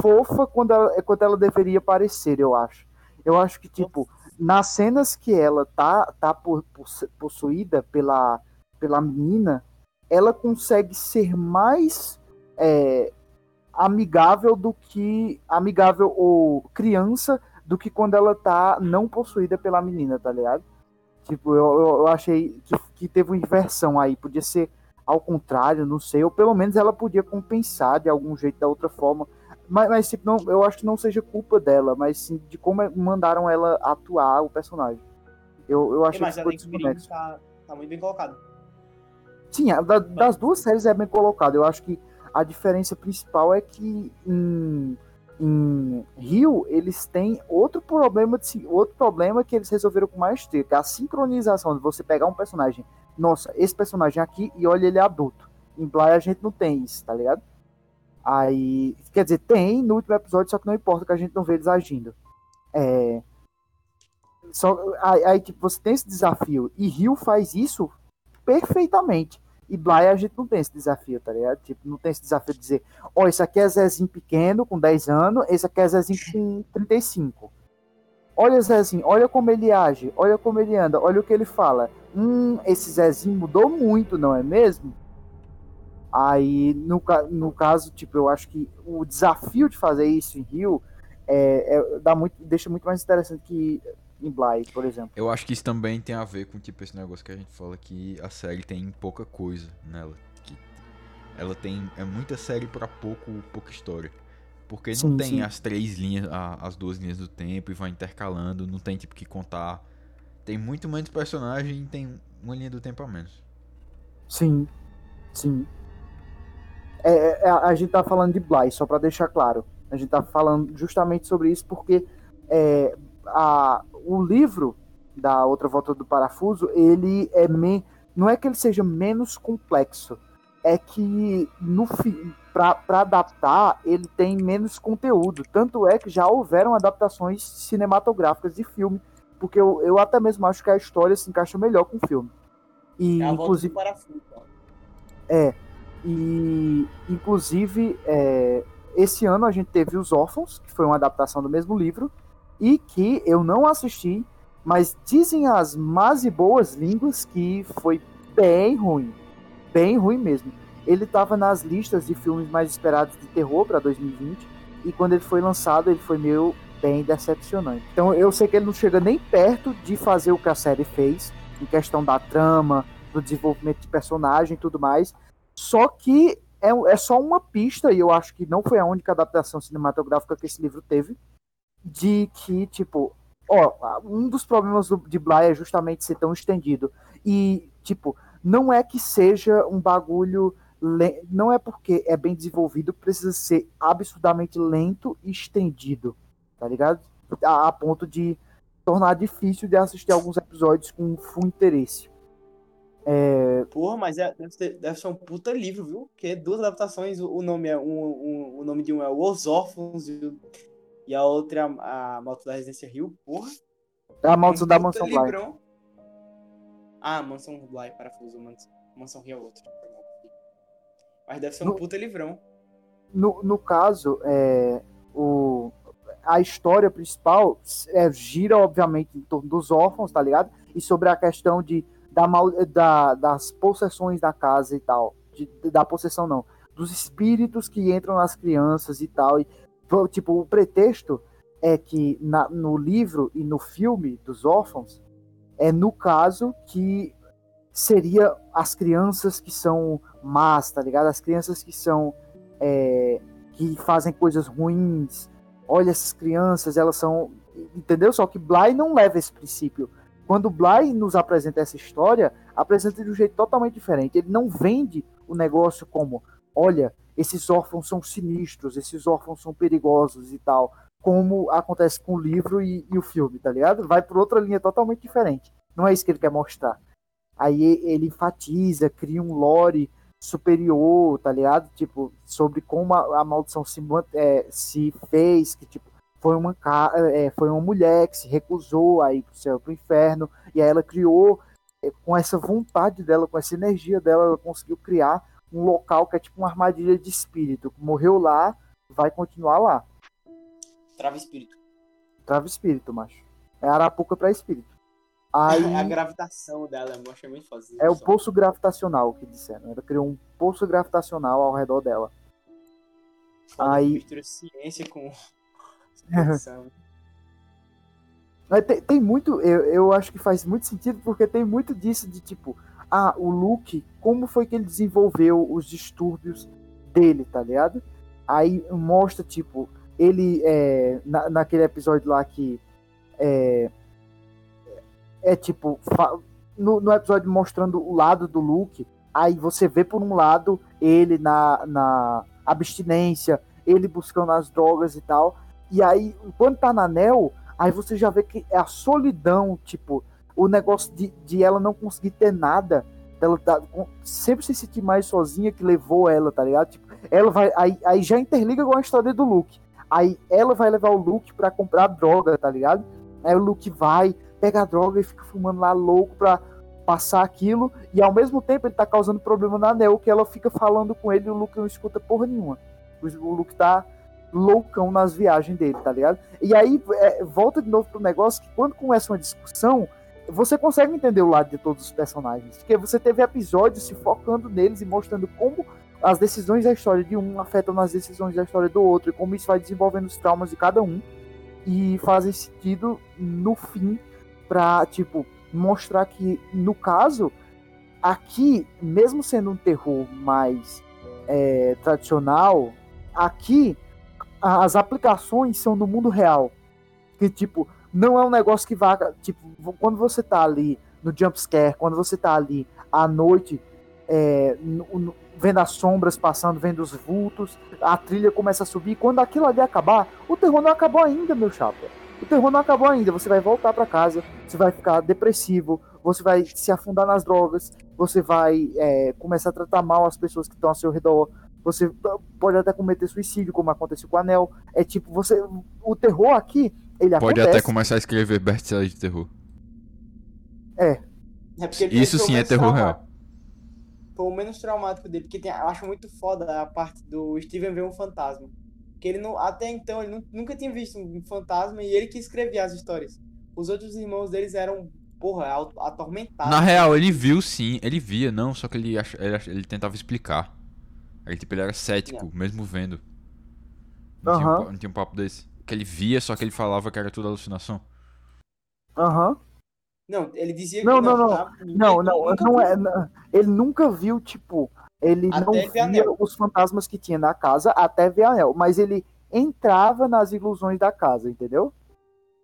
Speaker 1: fofa quando ela, quando ela deveria parecer, eu acho. Eu acho que, tipo, nas cenas que ela tá, tá po- posse- possuída pela, pela menina, ela consegue ser mais é, amigável do que amigável ou criança do que quando ela tá não possuída pela menina, tá ligado? Tipo, eu, eu achei que, que teve uma inversão aí, podia ser ao contrário, não sei, ou pelo menos ela podia compensar de algum jeito, da outra forma. Mas, mas tipo, não, eu acho que não seja culpa dela, mas sim de como é- mandaram ela atuar o personagem. Eu, eu
Speaker 2: mas
Speaker 1: que
Speaker 2: a
Speaker 1: ficou
Speaker 2: Link Green
Speaker 1: desconexo.
Speaker 2: tá, tá muito bem colocado.
Speaker 1: Sim, a da- das duas séries é bem colocado. Eu acho que a diferença principal é que em, em Rio eles têm outro problema, de, outro problema que eles resolveram com maestria, que é a sincronização de você pegar um personagem, nossa, esse personagem aqui e olha ele é adulto. Em Bly a gente não tem isso, tá ligado? Aí, quer dizer, tem no último episódio, só que não importa que a gente não vê eles agindo. É, só, aí, aí, tipo, você tem esse desafio e Rio faz isso perfeitamente. E Bly a gente não tem esse desafio, tá ligado? Tipo, não tem esse desafio de dizer, ó, esse aqui é Zezinho pequeno, com 10 anos, esse aqui é Zezinho com 35. Olha Zezinho, olha como ele age, olha como ele anda, olha o que ele fala. Hum, esse Zezinho mudou muito, não é mesmo? Aí, no, no caso, tipo, eu acho que o desafio de fazer isso em Rio é, é- dá muito, deixa muito mais interessante que em Bly, por exemplo.
Speaker 3: Eu acho que isso também tem a ver com tipo esse negócio que a gente fala que a série tem pouca coisa nela. Que ela tem é muita série pra pouco pouca história. Porque não
Speaker 1: Sim,
Speaker 3: tem
Speaker 1: sim.
Speaker 3: as três linhas, a- as duas linhas do tempo e vai intercalando, não tem tipo que contar. Tem muito menos personagem e tem uma linha do tempo a menos.
Speaker 1: Sim, sim. É, é, a gente tá falando de Bly, só pra deixar claro. A gente tá falando justamente sobre isso porque é, a, o livro da Outra Volta do Parafuso, ele é me, não é que ele seja menos complexo, é que no pra adaptar ele tem menos conteúdo. Tanto é que já houveram adaptações cinematográficas de filme, porque eu, eu até mesmo acho que a história se encaixa melhor com o filme. E,
Speaker 2: É a volta
Speaker 1: inclusive,
Speaker 2: do parafuso. ó.
Speaker 1: E, inclusive, é, esse ano a gente teve Os Órfãos, que foi uma adaptação do mesmo livro, e que eu não assisti, mas dizem as más e boas línguas que foi bem ruim. Bem ruim mesmo. Ele estava nas listas de filmes mais esperados de terror para 2020, e quando ele foi lançado, ele foi meio bem decepcionante. Então eu sei que ele não chega nem perto de fazer o que a série fez, em questão da trama, do desenvolvimento de personagem e tudo mais. Só que é, é só uma pista, e eu acho que não foi a única adaptação cinematográfica que esse livro teve, de que, tipo, ó, um dos problemas do, de Bly é justamente ser tão estendido. E, tipo, não é que seja um bagulho. le- Não é porque é bem desenvolvido, precisa ser absurdamente lento e estendido, tá ligado? A, a ponto de tornar difícil de assistir alguns episódios com full interesse.
Speaker 2: Porra, mas é- deve, ser, deve ser um puta livro, viu? Porque duas adaptações, o nome é um, um- o nome de um é Os Órfãos e, a outra é a, a Malta da Residência Rio. Porra,
Speaker 1: É a maldição
Speaker 2: um
Speaker 1: da Mansão Bly.
Speaker 2: Ah, Mansão Bly, parafuso, Mansão, Mansão Rio é outro. Mas deve ser um
Speaker 1: No-
Speaker 2: puta livrão.
Speaker 1: No, no caso, é, o, a história principal é, gira, obviamente, em torno dos órfãos, tá ligado? E sobre a questão de, da, mal- da- das possessões da casa e tal. De- da possessão, não. Dos espíritos que entram nas crianças e tal. E, tipo, o pretexto é que na- no livro e no filme dos órfãos, é no caso que seria as crianças que são más, tá ligado? As crianças que são é, que fazem coisas ruins. Olha essas crianças, elas são, entendeu? Só que Bly não leva esse princípio. Quando Bly nos apresenta essa história, apresenta de um jeito totalmente diferente. Ele não vende o negócio como, olha, esses órfãos são sinistros, esses órfãos são perigosos e tal, como acontece com o livro e, e o filme, tá ligado? Vai por outra linha totalmente diferente. Não é isso que ele quer mostrar. Aí ele enfatiza, cria um lore superior, tá ligado? Tipo, sobre como a, a maldição se, é, se fez, que tipo, foi uma, é, foi uma mulher que se recusou a ir pro céu, pro inferno, e aí ela criou, é, com essa vontade dela, com essa energia dela, ela conseguiu criar um local que é tipo uma armadilha de espírito. Morreu lá, vai continuar lá.
Speaker 2: Trava espírito.
Speaker 1: Trava espírito, macho. É arapuca pra espírito. Aí
Speaker 2: a gravitação dela, eu achei muito foda.
Speaker 1: é o poço gravitacional que disseram. Ela criou um poço gravitacional ao redor dela.
Speaker 2: Foda
Speaker 1: aí-
Speaker 2: Mistura ciência com.
Speaker 1: Tem, tem muito, eu, eu acho que faz muito sentido, porque tem muito disso de tipo, ah, o Luke, como foi que ele desenvolveu os distúrbios dele, tá ligado? Aí mostra, tipo, ele, é, na, naquele episódio lá que é, é tipo, no, no episódio mostrando o lado do Luke, aí você vê por um lado ele na, na abstinência, ele buscando as drogas e tal, e aí, quando tá na Nel, Aí você já vê que é a solidão, tipo, o negócio de, de ela não conseguir ter nada, dela tá, sempre se sentir mais sozinha que levou ela, tá ligado? Tipo, ela vai. Aí, aí já interliga com a história do Luke. Aí ela vai levar o Luke pra comprar droga, tá ligado? Aí o Luke vai, pega a droga e fica fumando lá louco pra passar aquilo. E ao mesmo tempo ele tá causando problema na Neo, que ela fica falando com ele e o Luke não escuta porra nenhuma. O Luke tá loucão nas viagens dele, tá ligado? E aí é, volta de novo pro negócio que quando começa uma discussão, você consegue entender o lado de todos os personagens. Porque você teve episódios se focando neles e mostrando como as decisões da história de um afetam nas decisões da história do outro, e como isso vai desenvolvendo os traumas de cada um. E fazem sentido no fim pra, tipo, mostrar que, no caso, aqui, mesmo sendo um terror mais é, tradicional, aqui as aplicações são no mundo real. Que, tipo, não é um negócio que vai. Tipo, quando você tá ali no jumpscare, quando você tá ali à noite, é, no- no- vendo as sombras passando, vendo os vultos, a trilha começa a subir. Quando aquilo ali acabar, o terror não acabou ainda, meu chapa. O terror não acabou ainda. Você vai voltar para casa, você vai ficar depressivo, você vai se afundar nas drogas, você vai é, começar a tratar mal as pessoas que estão ao seu redor. Você pode até cometer suicídio, como aconteceu com o Anel. É tipo, você. O terror aqui, ele
Speaker 3: Pode
Speaker 1: acontece.
Speaker 3: até começar a escrever best-seller de terror.
Speaker 2: É porque ele
Speaker 3: Isso sim é terror real.
Speaker 2: Foi o menos traumático dele, porque tem- eu acho muito foda a parte do Steven ver um fantasma. Que ele não, até então, ele nu- nunca tinha visto um fantasma e ele que escrevia as histórias. Os outros irmãos deles eram, porra, atormentados.
Speaker 3: Na real, ele viu sim, ele via, não, só que ele, ach... ele, ach- ele tentava explicar. Ele, tipo, ele era cético, mesmo vendo. Não, tinha um,
Speaker 1: Aham.
Speaker 3: pa- não tinha um papo desse. Que ele via, só que ele falava que era tudo alucinação.
Speaker 1: Aham.
Speaker 2: Não, ele dizia
Speaker 1: Não,
Speaker 2: que
Speaker 1: não, não. Não, não,
Speaker 2: nunca
Speaker 1: não
Speaker 2: viu.
Speaker 1: é. não- Ele nunca viu, tipo, ele
Speaker 2: Até
Speaker 1: não
Speaker 2: ver
Speaker 1: via
Speaker 2: anel.
Speaker 1: os fantasmas que tinha na casa até ver anel, mas ele entrava nas ilusões da casa, entendeu?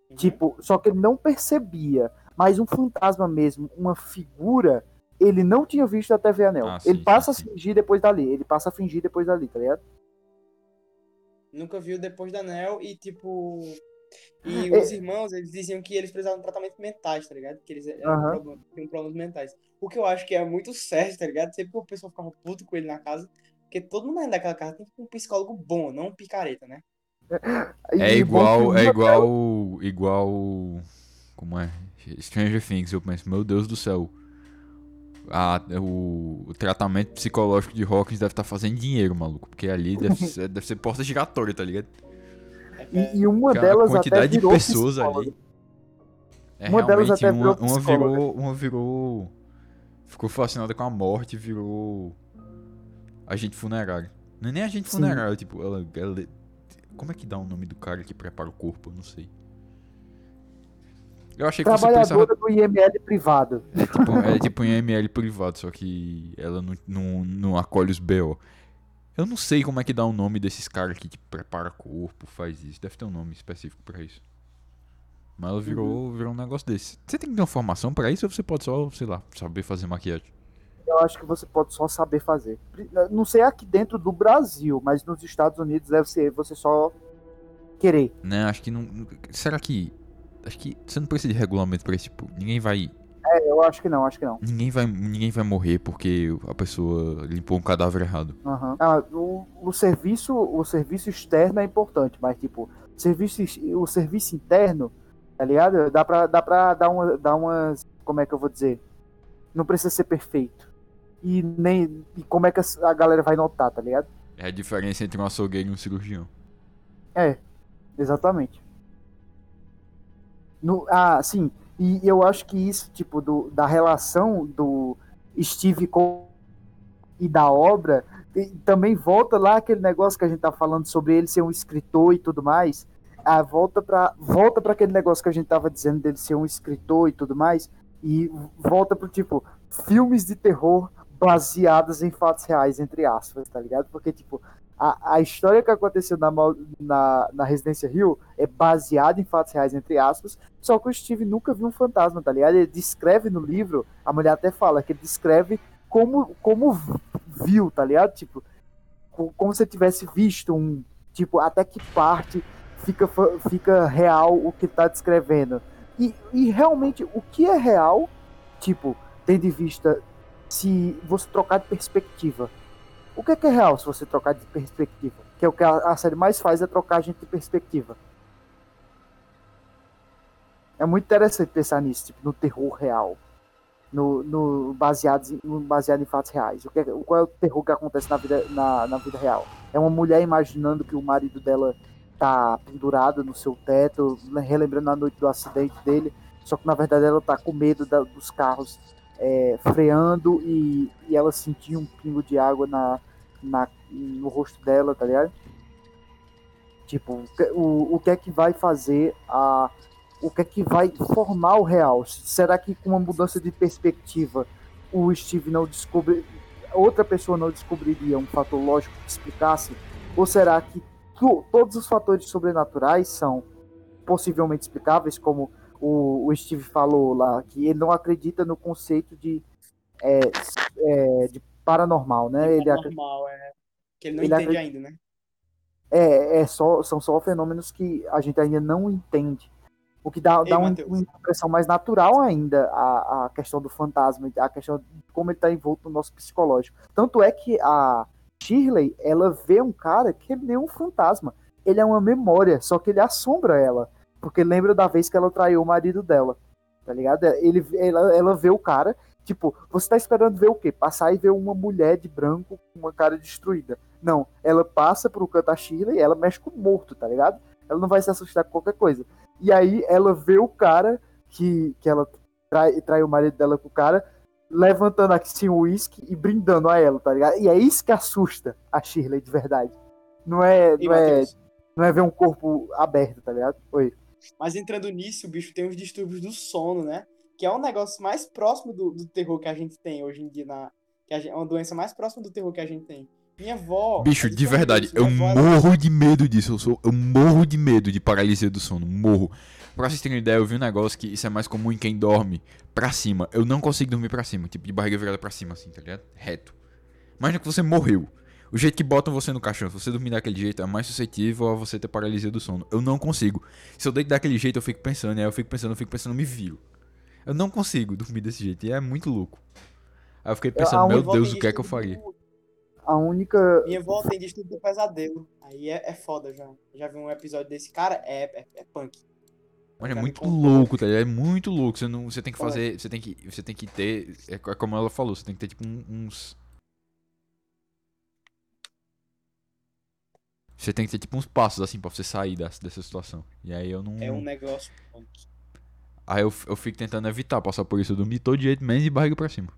Speaker 2: Uhum.
Speaker 1: Tipo, só que ele não percebia. Mas um fantasma mesmo, uma figura, ele não tinha visto até ver anel.
Speaker 3: Ah, sim,
Speaker 1: ele passa
Speaker 3: sim, sim.
Speaker 1: a fingir depois dali. Ele passa a fingir depois dali, tá ligado?
Speaker 2: Nunca viu depois da Anel e, tipo. E
Speaker 1: É.
Speaker 2: os irmãos, eles diziam que eles precisavam de tratamento mentais, tá ligado? Que eles problema- tinham problemas mentais. O que eu acho que é muito certo, tá ligado? Sempre que o pessoal ficava puto com ele na casa. Porque todo mundo daquela casa tem um psicólogo bom, não um picareta, né?
Speaker 3: É igual,
Speaker 1: que
Speaker 3: é igual, igual, como é? Stranger Things, eu penso, meu Deus do céu. A- o, o tratamento psicológico de Hawkins deve estar fazendo dinheiro, maluco. Porque ali deve ser, deve ser porta giratória, tá ligado?
Speaker 1: E, e uma
Speaker 3: Cara,
Speaker 1: delas
Speaker 3: a quantidade
Speaker 1: até
Speaker 3: de pessoas
Speaker 1: psicóloga.
Speaker 3: ali. É,
Speaker 1: Uma delas até
Speaker 3: uma,
Speaker 1: virou
Speaker 3: uma
Speaker 1: psicóloga.
Speaker 3: virou. Uma virou. Ficou fascinada com a morte e virou. Agente funerário. Não é nem agente
Speaker 1: Sim.
Speaker 3: funerário, tipo, ela, ela- Como é que dá o nome do cara que prepara o corpo? Eu não sei. Eu achei que você pensava.
Speaker 1: Trabalhadora do IML privado.
Speaker 3: Tipo, é tipo um ML privado, só que ela não, não, não acolhe os BO. Eu não sei como é que dá o nome desses caras que tipo, prepara corpo, faz isso. Deve ter um nome específico pra isso. Mas ela virou, virou um negócio desse. Você tem que ter uma formação pra isso ou você pode só, sei lá, saber fazer maquiagem?
Speaker 1: Eu acho que você pode só saber fazer. Não sei aqui dentro do Brasil, mas nos Estados Unidos deve ser você só querer.
Speaker 3: Né, acho que não. Será que. Acho que você não precisa de regulamento pra esse tipo. Ninguém vai.
Speaker 1: É, eu acho que não, acho que não.
Speaker 3: Ninguém vai. Ninguém vai morrer porque a pessoa limpou um cadáver errado.
Speaker 1: Aham. Ah, o, o serviço, o serviço externo é importante, mas tipo, serviço, o serviço interno, tá ligado? Dá pra, dá pra dar, uma, dar umas. Como é que eu vou dizer? Não precisa ser perfeito. E nem. E como é que a galera vai notar, tá ligado?
Speaker 3: É a diferença entre um açougueiro e um cirurgião.
Speaker 1: É, exatamente. No, ah, sim. E eu acho que isso, tipo, do, da relação do Steve com e da obra, e também volta lá aquele negócio que a gente tá falando sobre ele ser um escritor e tudo mais. Ah, volta para volta para aquele negócio que a gente tava dizendo dele ser um escritor e tudo mais. E volta pro tipo, filmes de terror baseados em fatos reais, entre aspas, tá ligado? Porque, tipo, a, a história que aconteceu na, na, na Residência Rio é baseada em fatos reais, entre aspas, só que o Steve nunca viu um fantasma, tá ligado? Ele descreve no livro, a mulher até fala que ele descreve como, como viu, tá ligado? Tipo, co- como se tivesse visto um, tipo, até que parte fica, fica real o que tá descrevendo. E, e realmente, o que é real, tipo, tendo em vista se você trocar de perspectiva. O que é, que é real se você trocar de perspectiva? Que é o que a, série mais faz, é trocar a gente de perspectiva. É muito interessante pensar nisso, tipo, no terror real. No, no, baseado, no baseado em fatos reais. O que é, qual é o terror que acontece na vida, na, na vida real? É uma mulher imaginando que o marido dela tá pendurado no seu teto, relembrando a noite do acidente dele, só que na verdade ela tá com medo da- dos carros é, freando e, e ela sentia um pingo de água na, na, no rosto dela, tá ligado? Tipo, o, o, que é que vai fazer a. O que é que vai formar o real? Será que com uma mudança de perspectiva o Steve não descobre. Outra pessoa não descobriria um fator lógico que explicasse? Ou será que to- todos os fatores sobrenaturais são possivelmente explicáveis, como o, o Steve falou lá, que ele não acredita no conceito de, é, é, de paranormal, né? Ele acredita
Speaker 2: é. Que ele não
Speaker 1: Ele
Speaker 2: entende
Speaker 1: acredita-
Speaker 2: ainda, né?
Speaker 1: É, é só, são só fenômenos que a gente ainda não entende. O que dá,
Speaker 2: Ei,
Speaker 1: dá uma, impressão mais natural ainda a, a questão do fantasma, a questão de como ele está envolto no nosso psicológico. Tanto é que a Shirley, ela vê um cara que ele nem um fantasma. Ele é uma memória, só que ele assombra ela. Porque lembra da vez que ela traiu o marido dela. Tá ligado? Ele, ela, ela vê o cara, tipo, você tá esperando ver o quê? Passar e ver uma mulher de branco com uma cara destruída. Não, ela passa pro canto da Shirley e ela mexe com o morto, tá ligado? Ela não vai se assustar com qualquer coisa. E aí ela vê o cara que, que ela trai, trai o marido dela com o cara, levantando assim o uísque e brindando a ela, tá ligado? E é isso que assusta a Shirley de verdade. Não é, não é, não é ver um corpo aberto, tá ligado? Oi.
Speaker 2: Mas entrando nisso, o bicho tem os distúrbios do sono, né? Que é um negócio mais próximo do, do terror que a gente tem hoje em dia. Na, que a gente- é uma doença mais próxima do terror que a gente tem. Minha avó.
Speaker 3: Bicho, de verdade, eu morro de medo disso. Eu, sou, eu morro de medo de paralisia do sono. Morro. Pra vocês terem ideia, eu vi um negócio que isso é mais comum em quem dorme pra cima. Eu não consigo dormir pra cima, tipo de barriga virada pra cima, assim, tá ligado? Reto. Imagina que você morreu. O jeito que botam você no caixão, se você dormir daquele jeito, é mais suscetível a você ter paralisia do sono. Eu não consigo. Se eu deito daquele jeito, eu fico pensando, aí eu fico pensando, eu fico pensando, me viro. Eu não consigo dormir desse jeito, e é muito louco. Aí eu fiquei pensando,
Speaker 1: a
Speaker 3: meu Deus, o que é que eu faria?
Speaker 1: A única.
Speaker 2: Minha avó tem distúrbio do pesadelo. Aí é, é foda já. Já vi um episódio desse cara, é, é, é punk.
Speaker 3: Mas é muito louco, tá ligado? É muito louco. Você, não, você tem que fazer. Você tem que, você tem que ter. É é como ela falou, você tem que ter tipo um- uns. Você tem que ter tipo uns passos assim pra você sair dessa, dessa situação. E aí eu não.
Speaker 2: É um negócio.
Speaker 3: Aí eu, eu fico tentando evitar passar por isso. Eu dormi todo jeito, menos de barriga pra cima.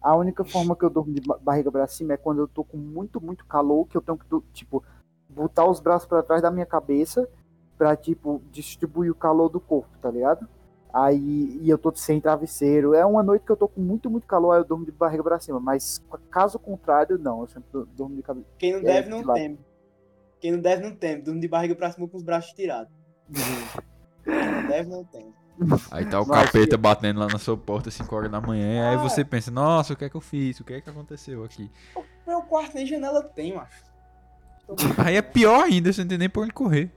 Speaker 1: A única forma que eu durmo de ba- barriga pra cima é quando eu tô com muito, muito calor, que eu tenho que, tipo, botar os braços pra trás da minha cabeça pra, tipo, distribuir o calor do corpo, tá ligado? Aí, e eu tô sem travesseiro. É uma noite que eu tô com muito, muito calor, aí eu durmo de barriga pra cima. Mas, caso contrário, não. Eu sempre du- durmo de cabeça.
Speaker 2: Quem não
Speaker 1: É,
Speaker 2: deve, não
Speaker 1: de lado.
Speaker 2: teme. Quem não deve, não teme. Durmo de barriga pra cima com os braços tirados. Quem não deve, não teme.
Speaker 3: Aí tá o
Speaker 1: Nossa,
Speaker 3: capeta batendo lá na sua porta 5 horas da manhã. E aí
Speaker 2: Ah.
Speaker 3: você pensa, nossa, o que é que eu fiz? O que é que aconteceu aqui?
Speaker 2: Meu quarto nem janela tem, macho.
Speaker 3: Aí é pior ainda, você não tem nem por onde correr.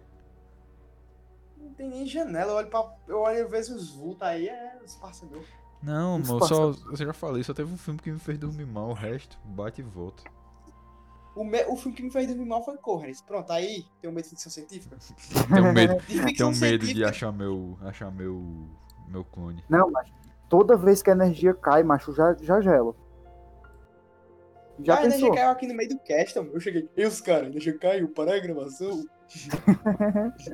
Speaker 2: Não tem nem janela. Eu olho, pra, eu olho e vejo os vultos aí, é espaço meu.
Speaker 3: Não, mano, só, eu já falei, só teve um filme que me fez dormir mal, o resto bate e volta.
Speaker 2: O, me- o filme que me fez dormir mal foi Corres. Pronto, aí tem um medo de ficção científica.
Speaker 3: Tenho medo,
Speaker 2: De
Speaker 3: tenho medo de achar meu, achar meu, meu clone.
Speaker 1: Não, mas toda vez que a energia cai, macho, já, já gelo. Já
Speaker 2: a energia
Speaker 1: pensou?
Speaker 2: caiu aqui no meio do cast, mano. Eu cheguei. E os caras, a energia caiu, para a gravação.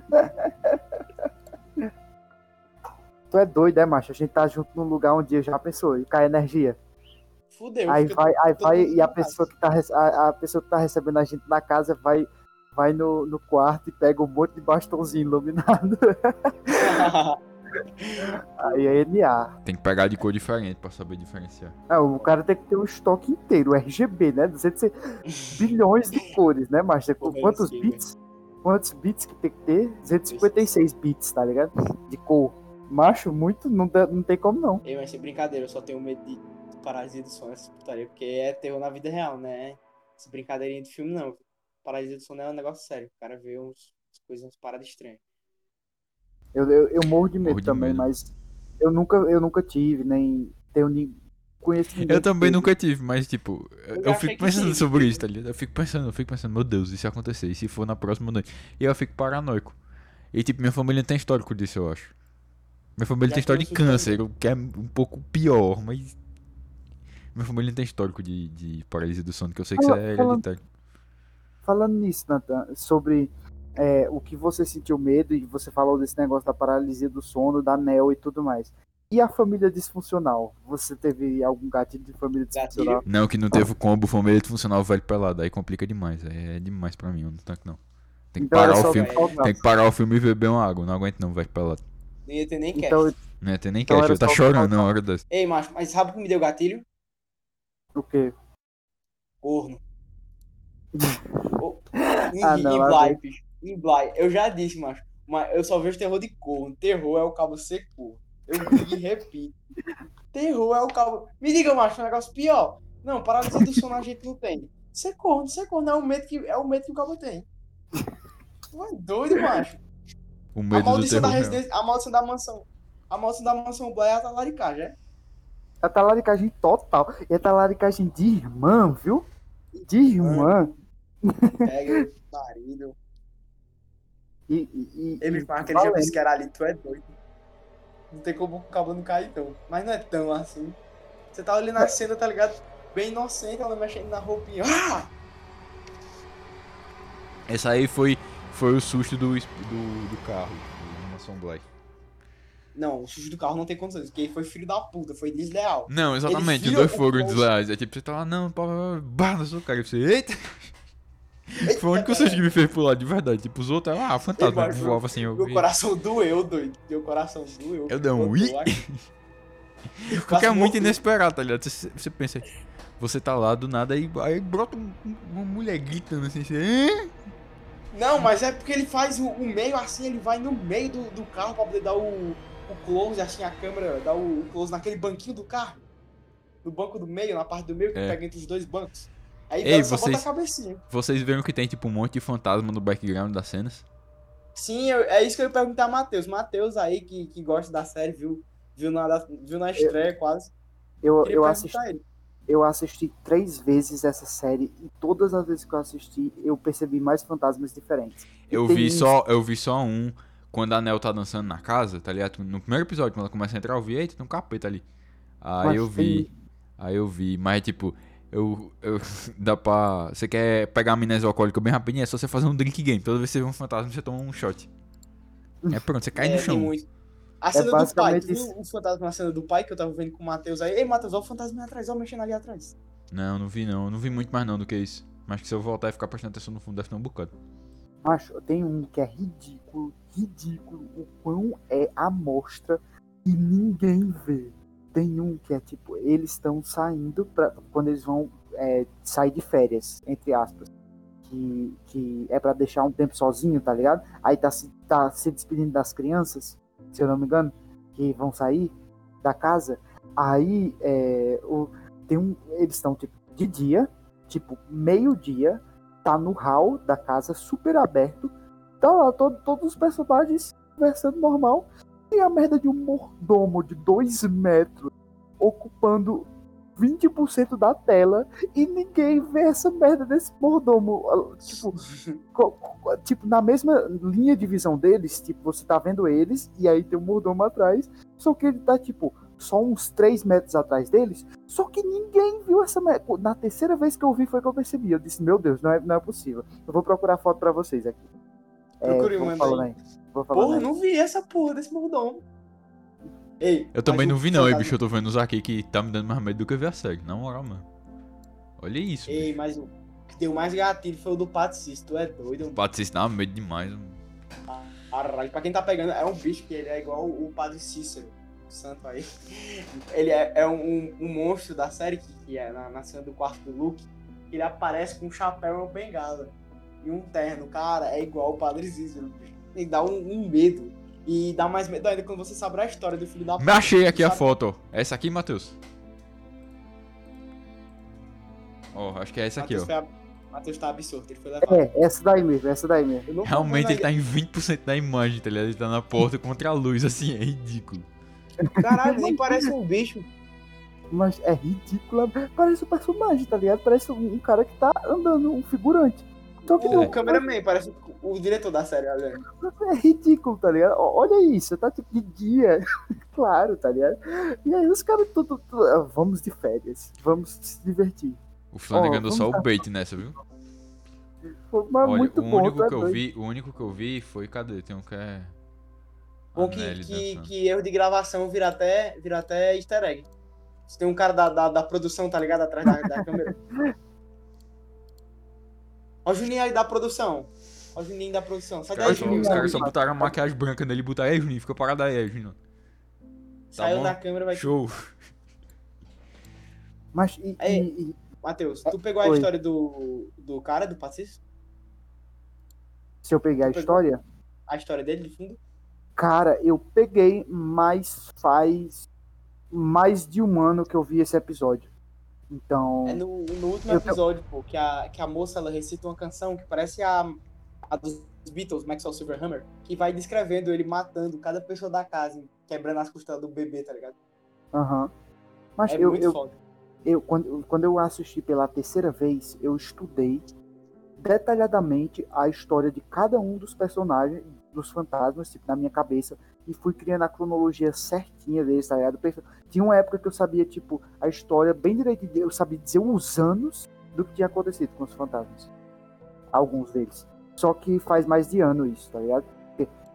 Speaker 1: Tu é doido, é, macho? A gente tá junto num lugar onde já pensou e cai energia.
Speaker 2: Fudeu.
Speaker 1: aí vai, aí vai e a pessoa que tá a, a pessoa que tá recebendo a gente na casa vai vai no, no quarto e pega um monte de bastãozinho iluminado. Aí é NA.
Speaker 3: Tem que pegar de cor diferente pra saber diferenciar.
Speaker 1: Ah, o cara tem que ter um estoque inteiro, RGB, né? 200 bilhões de cores, né, macho?
Speaker 2: Porra,
Speaker 1: Quantos bits? Quantos bits que tem que ter? 256 bits, tá ligado? De cor. Macho, muito, não, não tem como não.
Speaker 2: Ei, mas sem brincadeira, eu só tenho medo de paralisia do sono, essa putaria, porque é terror na vida real, né? Essa brincadeirinha de filme, não. Paralisia do sono é um negócio sério. O cara vê uns, umas coisas, umas paradas estranhas.
Speaker 1: Eu, eu, eu morro de medo
Speaker 3: Morro de
Speaker 1: também,
Speaker 3: medo.
Speaker 1: mas eu nunca, eu nunca tive, nem tenho nem conheço
Speaker 3: Eu também
Speaker 1: teve.
Speaker 3: nunca tive, mas tipo, eu,
Speaker 2: Eu
Speaker 3: fico pensando
Speaker 2: tive.
Speaker 3: sobre isso, tá ligado? Eu fico pensando, eu fico pensando, meu Deus, e se acontecer? E se for na próxima noite? E eu fico paranoico. E tipo, minha família não tem histórico disso, eu acho. Minha família
Speaker 2: Já
Speaker 3: tem história de câncer, o que é um pouco pior, mas. Minha família não tem histórico de, de paralisia do sono, que eu sei que isso
Speaker 1: Fala-
Speaker 3: é
Speaker 1: falando-
Speaker 3: hereditário.
Speaker 1: Falando nisso, Nathan, sobre é, o que você sentiu medo e você falou desse negócio da paralisia do sono, da NEL e tudo mais. E a família disfuncional? Você teve algum gatilho de família disfuncional?
Speaker 3: Não, que não teve o combo família funcional velho pelado, aí complica demais. aí É demais pra mim, eu não não. Tem que
Speaker 1: Então
Speaker 3: parar o filme. Tem que parar o filme e beber uma água. Não aguento não, velho pelado.
Speaker 2: Não ia ter nem cast.
Speaker 1: Então,
Speaker 3: Não ia ter nem
Speaker 1: Então
Speaker 3: eu tá chorando na hora dessa.
Speaker 2: Ei, macho, mas sabe o que me deu gatilho?
Speaker 1: O quê?
Speaker 2: Corno. Oh, em,
Speaker 1: Ah, não,
Speaker 2: Bly, bicho. Bly. Eu já disse, macho. Mas eu só vejo terror de corno. Terror é o cabo ser corno. Eu digo e repito. Terror é o cabo. Me diga, macho, um negócio pior. Não, paralisia do sono a gente não tem. Ser corno, ser corno é o medo que, é o medo que o cabo tem. Tu é doido, macho.
Speaker 3: O
Speaker 2: A
Speaker 3: medo do
Speaker 2: maldição da residência. A maldição da mansão. A maldição da mansão Bly é a talaricagem, é?
Speaker 1: É talaricagem total. E é talaricagem de irmã, viu? De irmã.
Speaker 2: Pega o marido.
Speaker 1: E, e, e,
Speaker 2: Ele
Speaker 1: e
Speaker 2: fala que ele já disse que era ali, tu é doido. Não tem como o cabo não cair, então. Mas não é tão assim. Você tá olhando a cena, tá ligado? Bem inocente, ela mexendo na roupinha. Ah!
Speaker 3: Essa aí foi, foi o susto do, do, do carro, do Mason Black.
Speaker 2: Não, o sujo do carro não tem condições, porque ele foi filho da puta, foi desleal.
Speaker 3: Não, exatamente, os dois foram desleais. É tipo, você tá lá, não, pá, pá, pá, na sua cara. E você, eita! Foi o único susto que me fez pular, de verdade. Tipo, os outros, ah, fantasma,
Speaker 2: mas
Speaker 3: voava assim, eu
Speaker 2: Meu coração doeu, doido. Meu coração doeu.
Speaker 3: Eu dei um
Speaker 2: Eu
Speaker 3: ui.
Speaker 2: Eu
Speaker 3: Porque é muito inesperado, tá ligado? Você, você pensa, você tá lá do nada aí, aí brota um- um- uma mulher gritando assim, você, "Hã?"
Speaker 2: Não, mas é porque ele faz o, o meio assim, ele vai no meio do, do carro pra poder dar o, o close, assim, a câmera dá o, o close naquele banquinho do carro. No banco do meio, na parte do meio, que
Speaker 3: É.
Speaker 2: pega entre os dois bancos. Aí
Speaker 3: Ei,
Speaker 2: só
Speaker 3: vocês-
Speaker 2: bota a cabecinha.
Speaker 3: Vocês viram que tem tipo um monte de fantasma no background das cenas?
Speaker 2: Sim, eu- é isso que eu ia perguntar a Matheus. Matheus aí, que, que gosta da série, viu, viu, na, viu na estreia quase.
Speaker 1: Eu,
Speaker 2: Queria
Speaker 1: eu,
Speaker 2: perguntar
Speaker 1: assisti, eu assisti três vezes essa série e todas as vezes que eu assisti, eu percebi mais fantasmas diferentes.
Speaker 3: Eu vi só, eu vi só um quando a Nel tá dançando na casa, tá ligado? No primeiro episódio, quando ela começa a entrar, eu vi, eita, tem um capeta ali. Aí
Speaker 1: Mas
Speaker 3: eu vi.
Speaker 1: tem-
Speaker 3: Aí eu vi, mas tipo, eu. eu dá pra. Você quer pegar a amnésia alcoólica bem rapidinho, é só você fazer um drink game. Toda vez que você vê um fantasma, você toma um shot. É pronto, você cai
Speaker 2: É,
Speaker 3: no chão.
Speaker 2: muito. A cena do pai, tu viu o fantasma na cena do pai que eu tava vendo com o Matheus aí? Ei, Matheus, olha o fantasma aí atrás, ó, mexendo ali atrás.
Speaker 3: Não, não vi não. Não vi muito mais não do que isso. Mas que se eu voltar e ficar prestando atenção no fundo, deve ter um bocado.
Speaker 1: Macho, tem um que é ridículo, ridículo, o quão é a mostra e ninguém vê. Tem um que é tipo, eles estão saindo pra, quando eles vão é, sair de férias, entre aspas. Que, que é pra deixar um tempo sozinho, tá ligado? Aí tá se, tá se despedindo das crianças, se eu não me engano, que vão sair da casa. Aí é, o, tem um, eles estão tipo de dia, tipo meio-dia, tá no hall da casa super aberto. Tá lá todo, todos os personagens conversando normal. E a merda de um mordomo de 2 metros ocupando 20% da tela e ninguém vê essa merda desse mordomo. Ah, Tipo, tipo, na mesma linha de visão deles, tipo, você tá vendo eles e aí tem um mordomo atrás, só que ele tá, tipo, só uns 3 metros atrás deles, só que ninguém viu essa merda. Na terceira vez que eu vi foi que eu percebi. Eu disse, meu Deus, não é, não é possível. Eu vou procurar foto pra vocês aqui.
Speaker 2: Procure, aí.
Speaker 1: Vou falando
Speaker 2: Porra, não vi essa porra desse mordomo. Ei,
Speaker 3: Eu também não
Speaker 2: o
Speaker 3: vi não,
Speaker 2: fantasma-
Speaker 3: bicho, eu tô vendo uns aqui que tá me dando mais medo do que ver a série. Na moral, mano. Olha isso,
Speaker 2: Ei,
Speaker 3: bicho.
Speaker 2: mas o que deu mais gatilho foi o do Patricis, tu é doido?
Speaker 3: Patrícia dá medo demais. mano.
Speaker 2: Caralho, pra quem tá pegando, é um bicho que ele é igual o Padre Cícero, o santo aí. Ele é, é um, um monstro da série que, que é na, na cena do quarto do Luke. Ele aparece com um chapéu e uma bengala. E um terno, cara, é igual o Padre Cícero. E dá um, um medo. E dá mais medo ainda quando você sabe a história do filho da
Speaker 3: Me achei aqui a
Speaker 2: Sabe-
Speaker 3: foto, ó. É essa aqui, Matheus? Ó, acho que é essa aqui,
Speaker 2: Matheus
Speaker 3: ó.
Speaker 2: a- Matheus tá absurdo, ele foi levado.
Speaker 1: É, essa daí mesmo, essa daí mesmo.
Speaker 3: Realmente ele tá em 20% da imagem, tá ligado? Ele tá na porta contra a luz, assim, é ridículo.
Speaker 2: Caralho, nem parece um bicho.
Speaker 1: Mas é ridícula. Parece um personagem, tá ligado? Parece um, um cara que tá andando, um figurante. Só que
Speaker 2: O cameraman parece o, diretor da série, olha.
Speaker 1: é ridículo, tá ligado? Olha isso, tá tipo de dia. claro, tá ligado? E aí os caras tudo, tudo- ah, Vamos de férias, vamos se divertir.
Speaker 3: O Flanagan deu só o bait nessa, viu?
Speaker 1: Foi mas
Speaker 3: Olha,
Speaker 1: muito
Speaker 3: o
Speaker 1: bom,
Speaker 3: único
Speaker 1: tá
Speaker 3: que eu vi, o único que eu vi foi, cadê? Tem um que é...
Speaker 2: Bom que, que, que erro de gravação vira até, vira até easter egg. Se tem um cara da, da, da produção, tá ligado? Atrás da, da câmera. Ó o Juninho aí da produção. Ó o Juninho da produção. Sai daí, Juninho.
Speaker 3: os caras só
Speaker 2: Saiu
Speaker 3: botaram a maquiagem branca nele e botaram, ei, Juninho, fica parado aí, Juninho. Tá bom?
Speaker 2: da câmera, vai.
Speaker 3: Show.
Speaker 1: Mas e,
Speaker 2: Aí.
Speaker 1: e- e-
Speaker 2: Matheus, tu pegou a
Speaker 1: Oi.
Speaker 2: história do, do cara, do Patrício?
Speaker 1: se eu pegar a
Speaker 2: Tu pegou?
Speaker 1: história,
Speaker 2: A história dele de fundo?
Speaker 1: cara, eu peguei, mas faz mais de um ano que eu vi esse episódio. Então.
Speaker 2: É no, no último
Speaker 1: Eu-
Speaker 2: episódio, pô, que a, que a moça ela recita uma canção que parece a, a dos Beatles, Maxwell Silverhammer, que vai descrevendo ele matando cada pessoa da casa, quebrando as costelas do bebê, tá ligado?
Speaker 1: Aham. Mas
Speaker 2: É
Speaker 1: eu,
Speaker 2: muito
Speaker 1: eu,
Speaker 2: foda.
Speaker 1: eu quando, quando eu assisti pela terceira vez, eu estudei detalhadamente a história de cada um dos personagens, dos fantasmas, tipo, na minha cabeça, e fui criando a cronologia certinha deles, tá ligado? Tinha uma época que eu sabia, tipo, a história bem direitinho, eu sabia dizer os anos do que tinha acontecido com os fantasmas. Alguns deles. Só que faz mais de ano isso, tá ligado?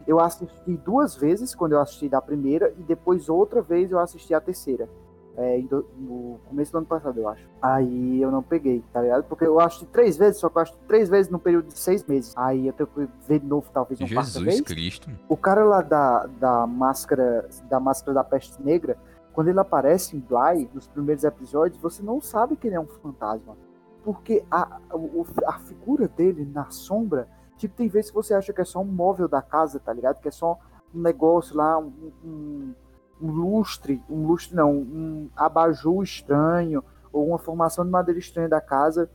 Speaker 1: Eu assisti duas vezes, quando eu assisti da primeira, e depois outra vez eu assisti a terceira. É, do- no começo do ano passado, eu acho. Aí eu não peguei, tá ligado? Porque eu assisti três vezes, só que eu assisti três vezes no período de seis meses. Aí eu tenho que ver de novo, talvez, quarta
Speaker 3: Jesus
Speaker 1: vez.
Speaker 3: Cristo.
Speaker 1: O cara lá da, da máscara da máscara da peste negra, quando ele aparece em Bly, nos primeiros episódios, você não sabe que ele é um fantasma. Porque a, o- a figura dele na sombra, tipo, tem vezes que você acha que é só um móvel da casa, tá ligado? Que é só um negócio lá, um, um, um lustre, um lustre não, um abajur estranho, ou uma formação de madeira estranha da casa.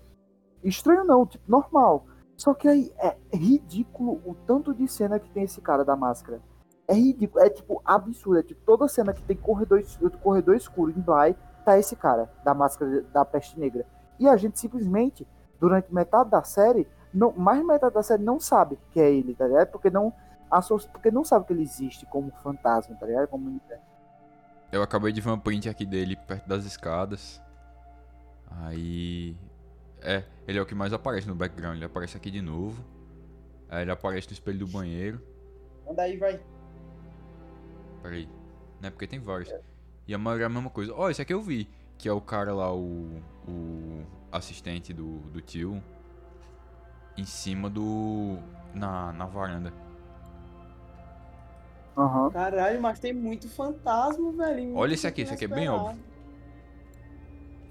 Speaker 1: Estranho não, tipo, normal. Só que aí é ridículo o tanto de cena que tem esse cara da máscara. É ridículo, é tipo absurdo. É tipo toda cena que tem corredor, corredor escuro em Bly, tá esse cara da máscara da peste negra. E a gente simplesmente, durante metade da série, não, mais de metade da série não sabe que é ele, tá ligado? Porque não, porque não sabe que ele existe como fantasma, tá ligado? Como
Speaker 3: Eu acabei de ver uma print aqui dele perto das escadas. Aí. É, ele é o que mais aparece no background. Ele aparece aqui de novo. Aí ele aparece no espelho do banheiro.
Speaker 2: Manda aí, vai.
Speaker 3: Peraí. Né? Porque tem vários. E a maioria é a mesma coisa. Ó, esse aqui eu vi. Que é o cara lá, o. O assistente do, do tio. Em cima do. Na, na varanda.
Speaker 1: Aham.
Speaker 2: Caralho, mas tem muito fantasma, velho.
Speaker 3: Olha esse aqui, esse aqui é bem óbvio.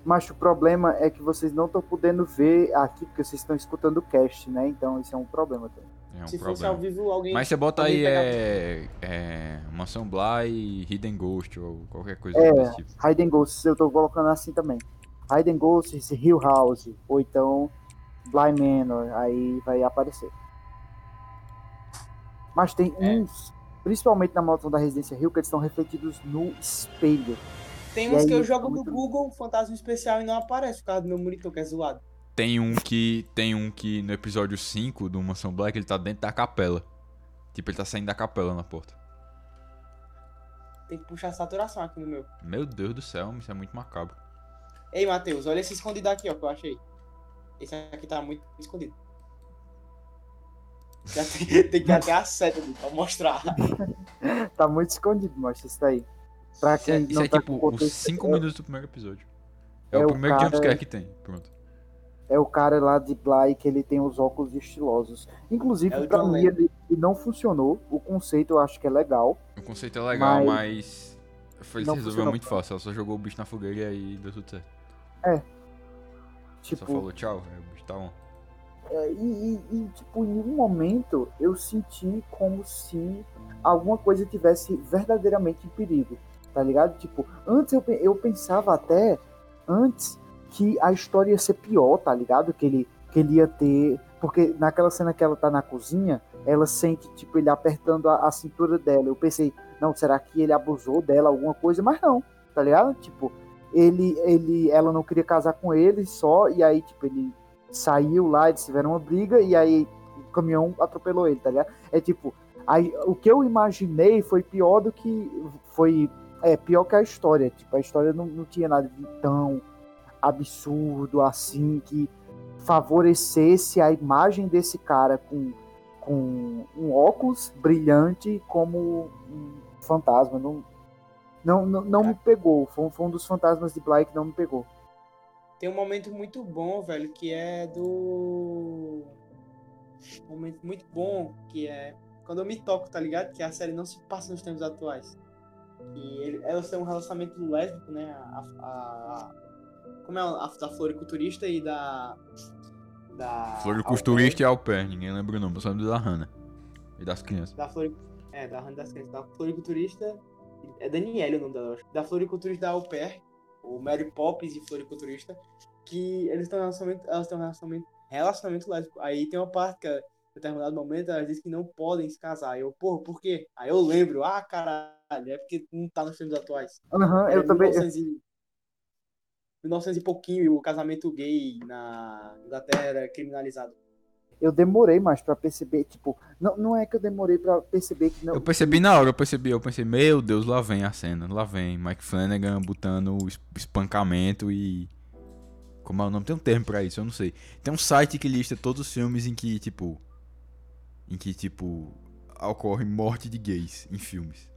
Speaker 1: Mas o problema é que vocês não estão podendo ver aqui, porque vocês estão escutando o cast, né? Então isso é um problema também.
Speaker 3: É um
Speaker 2: Se
Speaker 3: problema.
Speaker 2: fosse ao vivo, alguém.
Speaker 3: Mas você bota aí é, é, Mansão Bly, Hidden Ghost ou qualquer coisa
Speaker 1: É.
Speaker 3: desse tipo.
Speaker 1: Hidden Ghosts eu tô colocando assim também. Hidden Ghosts, Hill House, ou então Bly Manor, aí vai aparecer. Mas tem
Speaker 2: É.
Speaker 1: uns, principalmente na maldição da Residência Hill, que eles estão refletidos no espelho.
Speaker 2: Tem uns
Speaker 1: aí,
Speaker 2: que eu jogo no Google, fantasma especial, e não aparece por causa do meu monitor, que é zoado.
Speaker 3: Tem um que tem um que no episódio 5 do Mansão Black ele tá dentro da capela. Tipo, ele tá saindo da capela na porta.
Speaker 2: Tem que puxar a saturação aqui no meu.
Speaker 3: Meu Deus do céu, isso é muito macabro.
Speaker 2: Ei, Matheus, olha esse escondido aqui, ó, que eu achei. Esse aqui tá muito escondido. Já tem, tem que ter até a seta ali pra mostrar.
Speaker 1: Tá muito escondido, mostra isso daí. Pra
Speaker 3: Isso é,
Speaker 1: quem
Speaker 3: isso
Speaker 1: não
Speaker 3: é
Speaker 1: tá
Speaker 3: tipo os
Speaker 1: contexto,
Speaker 3: 5
Speaker 1: é-
Speaker 3: minutos do primeiro episódio. É,
Speaker 1: é
Speaker 3: o primeiro
Speaker 1: cara-
Speaker 3: jumpscare que tem. Pronto.
Speaker 1: É o cara lá de Bly que ele tem os óculos estilosos. Inclusive,
Speaker 2: É
Speaker 1: pra mim, ele, ele não funcionou. O conceito eu acho que é legal.
Speaker 3: O conceito é legal,
Speaker 1: Mas-
Speaker 3: mas. Foi, ele
Speaker 1: Não
Speaker 3: resolveu
Speaker 1: funcionou.
Speaker 3: muito fácil. Ela só jogou o bicho na fogueira e aí deu tudo certo.
Speaker 1: Tipo,
Speaker 3: Só falou tchau, é, o bicho tá on.
Speaker 1: É, e, e- tipo, em um momento eu senti como se alguma coisa tivesse verdadeiramente em perigo, tá ligado? Tipo, antes eu, eu pensava até, antes, que a história ia ser pior, tá ligado? Que ele, que ele ia ter. Porque naquela cena que ela tá na cozinha, ela sente, tipo, ele apertando a, a cintura dela. Eu pensei, não, será que ele abusou dela, alguma coisa? Mas não, tá ligado? Tipo, ele, ele, ela não queria casar com ele só, e aí, tipo, ele saiu lá, eles tiveram uma briga e aí o caminhão atropelou ele, tá ligado? É tipo, aí, o que eu imaginei foi pior do que foi é pior que a história, tipo, a história não, não tinha nada de tão absurdo assim que favorecesse a imagem desse cara com, com um óculos brilhante como um fantasma, não não, não, não me pegou, foi, um- foi um dos fantasmas de Bly que não me pegou.
Speaker 2: Tem um momento muito bom, velho, que é do. Um momento muito bom, que é quando eu me toco, tá ligado? Que a série não se passa nos tempos atuais. E ele, elas têm um relacionamento lésbico, né? A, a- como é a, da floriculturista e da. Da.
Speaker 3: Floriculturista e au pair, ninguém lembra o nome, só lembro da Hannah. E das crianças.
Speaker 2: Da flori... É, da Hannah das Crianças. Da floriculturista. É Daniele o nome dela, eu acho. Da floriculturista da Au Pair, o Mary Poppins e floriculturista, que eles têm um relacionamento. Elas têm um relacionamento, relacionamento lésbico. Aí tem uma parte que, em determinado momento, elas dizem que não podem se casar. Eu, porra, por quê? Aí eu lembro, ah, caralho, é porque não tá nos filmes atuais.
Speaker 1: Aham,
Speaker 2: Era
Speaker 1: eu também.
Speaker 2: 1900 e... 1900 e pouquinho, e o casamento gay na Inglaterra era criminalizado.
Speaker 1: Eu demorei mais pra perceber, tipo, não, não é que eu demorei pra perceber que não.
Speaker 3: Eu percebi na hora, eu percebi, eu pensei, meu Deus, lá vem a cena, lá vem Mike Flanagan botando espancamento e. Como é o nome? Tem um termo pra isso, eu não sei. Tem um site que lista todos os filmes em que, tipo. Em que, tipo. Ocorre morte de gays em filmes.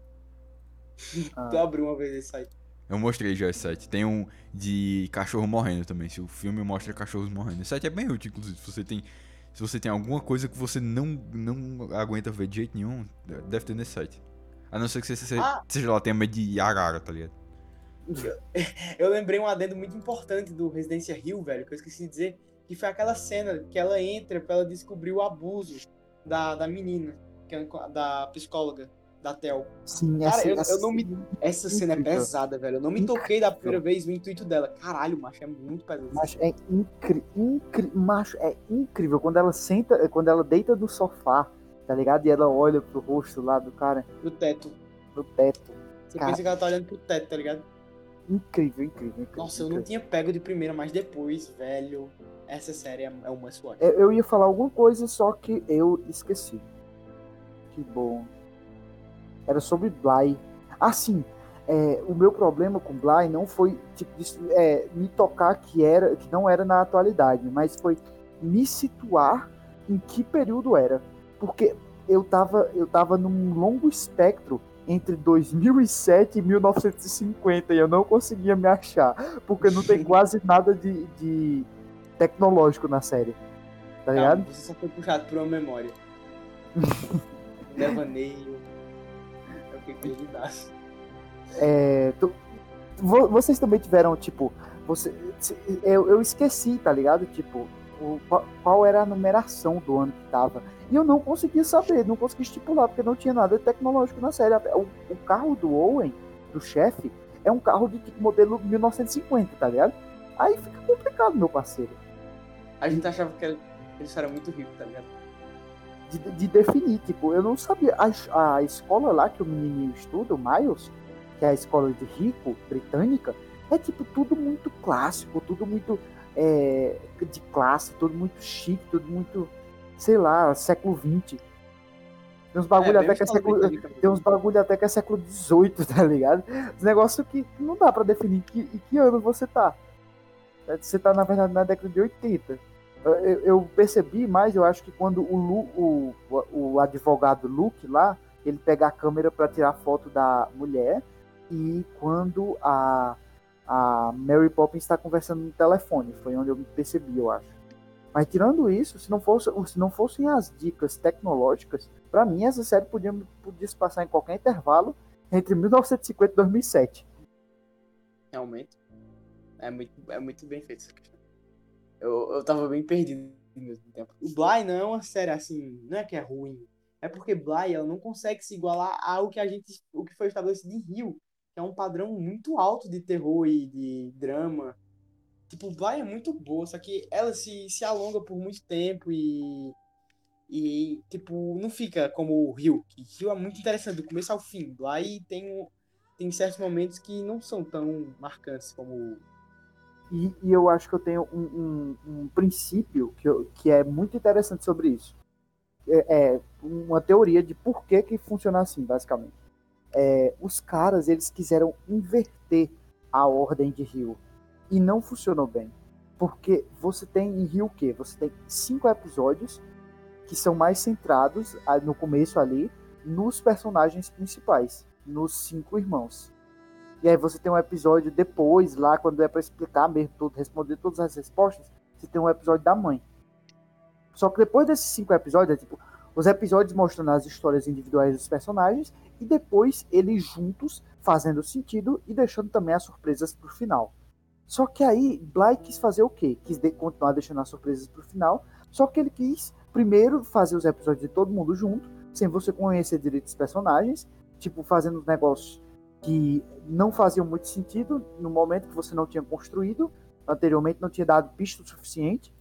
Speaker 1: Ah,
Speaker 2: Tu abriu uma vez esse site.
Speaker 3: Eu mostrei já esse site. Tem um de cachorro morrendo também. Se o filme mostra cachorros morrendo. Esse site é bem útil, inclusive. Se você tem, se você tem alguma coisa que você não, não aguenta ver de jeito nenhum, deve ter nesse site. A não ser que você, você
Speaker 2: Ah.
Speaker 3: seja lá, tenha medo de arara, tá ligado?
Speaker 2: Eu lembrei um adendo muito importante do Residência Hill, velho, que eu esqueci de dizer, que foi aquela cena que ela entra pra ela descobrir o abuso da, da menina, que é da psicóloga, da Tel.
Speaker 1: Sim,
Speaker 2: Cara,
Speaker 1: essa,
Speaker 2: eu- eu
Speaker 1: essa-
Speaker 2: não me- Essa cena é
Speaker 1: Incrível.
Speaker 2: pesada, velho. Eu não me toquei da primeira vez no intuito dela. Caralho, macho, é muito pesado.
Speaker 1: Macho, é incrível. Macho, é incrível. Quando ela senta, quando ela deita no sofá, tá ligado? E ela olha pro rosto lá do cara,
Speaker 2: No teto.
Speaker 1: no teto.
Speaker 2: Você
Speaker 1: Cara.
Speaker 2: pensa que ela tá olhando pro teto, tá ligado?
Speaker 1: Incrível, incrível, incrível.
Speaker 2: Nossa, eu não
Speaker 1: incrível.
Speaker 2: tinha pego de primeira, mas depois, velho, essa série é, é uma SWAT.
Speaker 1: Eu, eu ia falar alguma coisa, só que eu esqueci. que bom. Era sobre Bly. Assim, é, o meu problema com Bly não foi tipo, é, me tocar que era que não era na atualidade, mas foi me situar em que período era. Porque eu tava, eu tava num longo espectro entre 2007 e 1950 e eu não conseguia me achar, porque não tem quase nada de, de tecnológico na série. Tá ligado?
Speaker 2: Você só foi puxado por uma memória. Devaneio. Perdidaço.
Speaker 1: É, tu, vocês também tiveram, tipo, você, eu, eu esqueci, tá ligado? Tipo, o, qual era a numeração do ano que tava. E eu não conseguia saber, não conseguia estipular, porque não tinha nada tecnológico na série. O, o carro do Owen, do chefe, é um carro de tipo modelo 1950, tá ligado? Aí fica complicado, meu parceiro.
Speaker 2: A gente achava que eles eram muito ricos, tá ligado?
Speaker 1: De, de, definir, tipo, eu não sabia. A, a escola lá que o menininho estuda, o Miles, que é a escola de rico, britânica, é tipo tudo muito clássico, tudo muito é, de classe, tudo muito chique, tudo muito, sei lá, século XX. Tem uns bagulho, é, até, que é século, tem uns bagulho até que é século XVIII, tá ligado? Os negócios que não dá para definir que, em que ano você tá. É, você tá, na verdade, na década de 80. Eu, percebi mais, eu acho que quando o, Lu, o, o advogado Luke lá, ele pega a câmera para tirar foto da mulher, e quando a a Mary Poppins está conversando no telefone. Foi onde eu percebi, eu acho. Mas tirando isso, se não, fosse, se não fossem as dicas tecnológicas, para mim essa série podia, podia se passar em qualquer intervalo entre 1950 e 2007.
Speaker 2: Realmente. É muito, é muito bem feito essa questão. Eu, eu tava bem perdido ao mesmo tempo. O Bly não é uma série assim, não é que é ruim. É porque Bly ela não consegue se igualar ao que a gente, o que foi estabelecido em Rio é um padrão muito alto de terror e de drama. Tipo, vai é muito boa, só que ela se, se alonga por muito tempo e. E, tipo, não fica como o Rio. Que Rio é muito interessante, do começo ao fim. E tem, tem certos momentos que não são tão marcantes como.
Speaker 1: E, e eu acho que eu tenho um, um, um princípio que, eu, que é muito interessante sobre isso. É, é uma teoria de por que, que funciona assim, basicamente é, os caras eles quiseram inverter a ordem de Rio e não funcionou bem. Porque você tem em Rio o quê? Você tem cinco episódios que são mais centrados no começo ali nos personagens principais, nos cinco irmãos. E aí você tem um episódio depois, lá, quando é para explicar mesmo tudo, responder todas as respostas, você tem um episódio da mãe. Só que depois desses cinco episódios, é tipo, os episódios mostrando as histórias individuais dos personagens e depois eles juntos fazendo sentido e deixando também as surpresas pro final. Só que aí Bly quis fazer o quê? Quis de continuar deixando as surpresas pro final, só que ele quis primeiro fazer os episódios de todo mundo junto, sem você conhecer direito os personagens, tipo fazendo os negócios que não faziam muito sentido no momento que você não tinha construído, anteriormente não tinha dado pista o suficiente.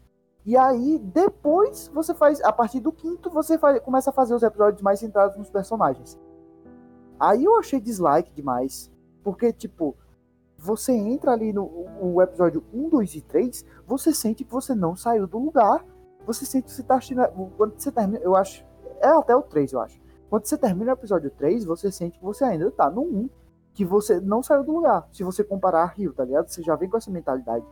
Speaker 1: E aí, depois, você faz, a partir do quinto, você faz, começa a fazer os episódios mais centrados nos personagens. Aí eu achei dislike demais. Porque, tipo, você entra ali no o episódio 1, 2 e 3, você sente que você não saiu do lugar. Você sente que você tá assistindo. Quando você termina, eu acho. É até o 3, eu acho. Quando você termina o episódio 3, você sente que você ainda tá no 1. Que você não saiu do lugar. Se você comparar a Rio, tá ligado? Você já vem com essa mentalidade.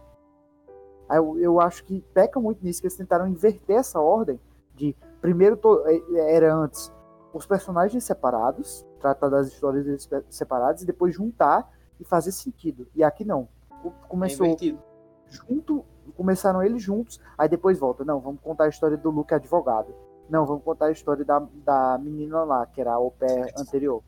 Speaker 1: Aí eu, eu acho que peca muito nisso, que eles tentaram inverter essa ordem de primeiro é, era antes os personagens separados, tratar das histórias separadas e depois juntar e fazer sentido. E aqui não. Começou é junto, começaram eles juntos, aí depois volta. Não, vamos contar a história do Luke advogado. Não, vamos contar a história da, da menina lá, que era a au pair anterior.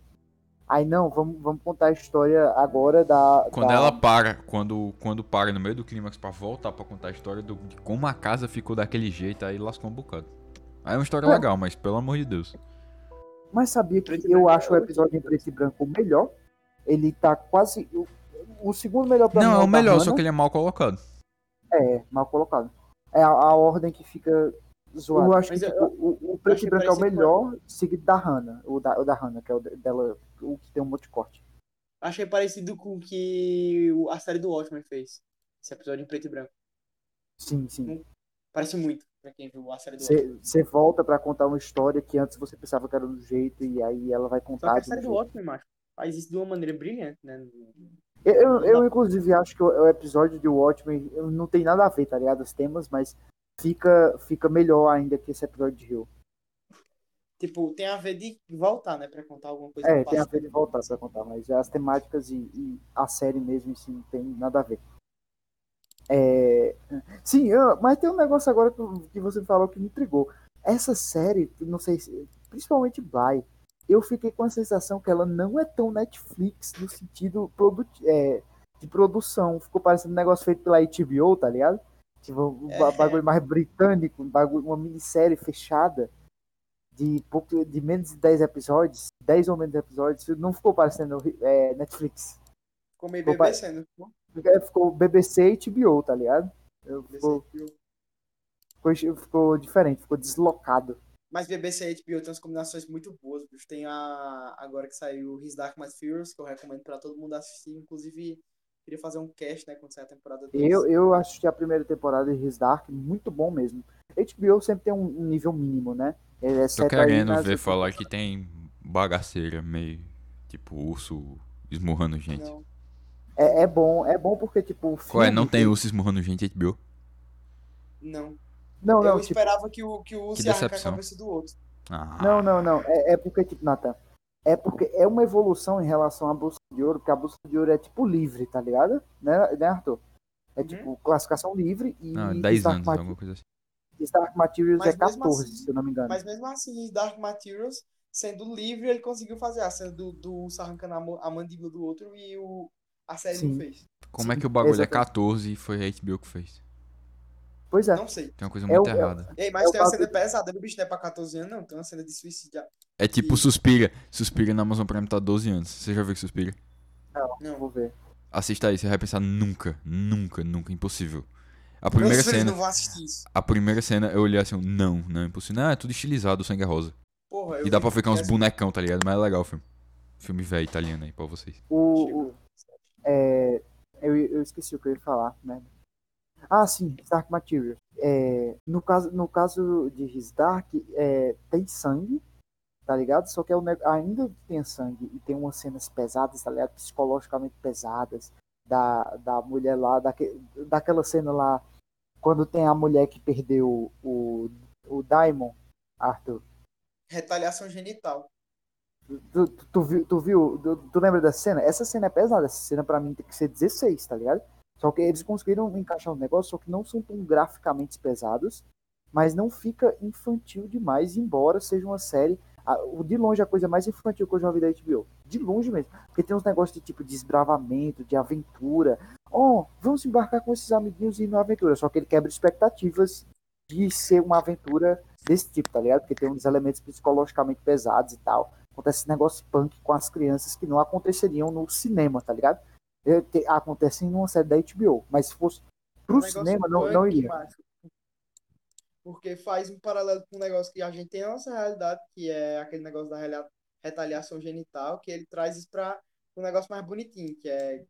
Speaker 1: Aí não, vamos, vamos contar a história agora da.
Speaker 3: Quando
Speaker 1: da...
Speaker 3: ela para, quando, quando para no meio do clímax pra voltar pra contar a história do, de como a casa ficou daquele jeito, aí lascou um bocado. Aí é uma história é. legal, mas pelo amor de Deus.
Speaker 1: Mas sabia que eu acho o episódio em preto e branco o melhor. Ele tá quase. O, o segundo melhor
Speaker 3: pra Não, é o melhor, só que ele é mal colocado.
Speaker 1: É, mal colocado. É a, a ordem que fica zoada. Eu acho Mas que eu, tipo, o, o preto e branco é o melhor, seguido da Hannah. O da, o da Hannah, que é o dela, o que tem um monte de corte.
Speaker 2: Achei parecido com o que a série do Watchmen fez. Esse episódio em preto e branco.
Speaker 1: Sim, sim.
Speaker 2: Parece muito. Pra quem viu a série do
Speaker 1: Você
Speaker 2: Watchmen.
Speaker 1: você volta pra contar uma história que antes você pensava que era do jeito e aí ela vai
Speaker 2: Só
Speaker 1: contar
Speaker 2: que a série do. Watchmen, macho, faz isso de uma maneira brilhante, né?
Speaker 1: Eu, eu, eu, inclusive, acho que o, o episódio de Watchmen não tem nada a ver, tá ligado? Os temas, mas fica, fica melhor ainda que esse episódio de Rio.
Speaker 2: Tipo, tem a ver de voltar, né? Pra contar alguma coisa
Speaker 1: É, tem a ver de voltar pra contar, mas as temáticas e, e a série mesmo em si não tem nada a ver. É, sim, eu- mas tem um negócio agora que, você falou que me intrigou. Essa série, não sei se, principalmente Bly, eu fiquei com a sensação que ela não é tão Netflix no sentido produ é, de produção. Ficou parecendo um negócio feito pela HBO, tá ligado? Tipo, um
Speaker 2: É.
Speaker 1: bagulho mais britânico, um bagulho, uma minissérie fechada de, pouco, de menos de 10 episódios, 10 ou menos episódios, não ficou parecendo é, Netflix.
Speaker 2: Ficou meio. BBC, não ficou?
Speaker 1: É, Ficou BBC e HBO, tá ligado? Ficou,
Speaker 2: BBC,
Speaker 1: ficou, ficou diferente, ficou deslocado.
Speaker 2: Mas BBC e HBO tem umas combinações muito boas, bicho. Tem a. Agora que saiu His Dark Mas Furious, que eu recomendo pra todo mundo assistir. Inclusive, queria fazer um cast, né? Quando sair a temporada 2.
Speaker 1: Eu, eu assisti a primeira temporada de His Dark, muito bom mesmo. HBO sempre tem um nível mínimo, né? É,
Speaker 3: Tô querendo
Speaker 1: nas-
Speaker 3: ver falar que tem bagaceira meio. Tipo, urso esmurrando gente.
Speaker 2: Não.
Speaker 1: É, é bom, é bom porque, tipo, o
Speaker 3: Qual é? Não tem urso esmurrando gente, HBO?
Speaker 2: Não.
Speaker 1: Não,
Speaker 2: eu
Speaker 1: não, tipo,
Speaker 2: esperava que o, que o Urso ia arrancar a cabeça do outro.
Speaker 3: Ah,
Speaker 1: Não, não, não. É, é porque, tipo, Nathan, é porque é uma evolução em relação à Bolsa de Ouro, porque a Bolsa de Ouro é, tipo, livre, tá ligado? Né, né Arthur? É,
Speaker 2: Uhum.
Speaker 1: tipo, classificação livre e
Speaker 3: não 10
Speaker 1: Stark,
Speaker 3: anos, alguma coisa assim.
Speaker 1: Stark Materials
Speaker 2: Mas
Speaker 1: é
Speaker 2: mesmo
Speaker 1: 14,
Speaker 2: assim-
Speaker 1: se eu não me engano.
Speaker 2: Mas mesmo assim, Dark Materials, sendo livre, ele conseguiu fazer a cena do, do arrancando a, mandíbula do outro e o, a série
Speaker 1: Sim.
Speaker 2: não fez.
Speaker 3: Como é
Speaker 1: Sim,
Speaker 3: que o bagulho é
Speaker 1: exatamente.
Speaker 3: 14 e foi a HBO que fez?
Speaker 1: Pois é.
Speaker 2: Não sei.
Speaker 3: Tem uma coisa
Speaker 1: É
Speaker 3: muito
Speaker 1: o- é o-
Speaker 3: errada.
Speaker 2: Ei, mas
Speaker 1: É
Speaker 2: tem uma cena pesada, o bicho não é pra 14 anos, não. Tem uma cena de suicídio.
Speaker 3: É tipo
Speaker 2: E-
Speaker 3: Suspira. Suspira na Amazon Prime tá 12 anos. Você já viu que Suspira?
Speaker 2: Não.
Speaker 1: Vou ver.
Speaker 3: Assista aí, você vai pensar nunca, nunca, nunca, impossível. A primeira cena,
Speaker 2: não vão assistir isso.
Speaker 3: a primeira cena eu olhei assim, não, não é impossível. Não, é tudo estilizado, o sangue é rosa.
Speaker 2: Porra, eu
Speaker 3: E dá pra ficar uns bonecão, tá ligado? Mas é legal o filme. Filme velho italiano aí pra vocês.
Speaker 1: O, o- é, eu, eu esqueci o que eu ia falar, né? Ah, sim, Dark Materials. É, no, caso, no caso de His Dark, é, tem sangue, tá ligado? Só que é um, neg- ainda tem sangue e tem umas cenas pesadas, tá ligado? Psicologicamente pesadas. Da, da mulher lá, daque, daquela cena lá, quando tem a mulher que perdeu o, o Daimon, Arthur.
Speaker 2: Retaliação genital.
Speaker 1: Tu, tu, tu viu, tu, viu tu, tu lembra dessa cena? Essa cena é pesada, essa cena pra mim tem que ser 16, tá ligado? Só que eles conseguiram encaixar um negócio, só que não são tão graficamente pesados, mas não fica infantil demais, embora seja uma série. o de longe a coisa mais infantil que eu já vi da HBO. De longe mesmo. Porque tem uns negócios de tipo de desbravamento, de aventura. Oh, vamos embarcar com esses amiguinhos e ir numa aventura. Só que ele quebra expectativas de ser uma aventura desse tipo, tá ligado? Porque tem uns elementos psicologicamente pesados e tal acontece esse negócio punk com as crianças que não aconteceriam no cinema, tá ligado? É, te- Acontecem numa série da HBO, mas se fosse pro
Speaker 2: Um
Speaker 1: cinema, não, não iria.
Speaker 2: Porque faz um paralelo com um negócio que a gente tem na nossa realidade, que é aquele negócio da retaliação genital, que ele traz isso pra um negócio mais bonitinho, que é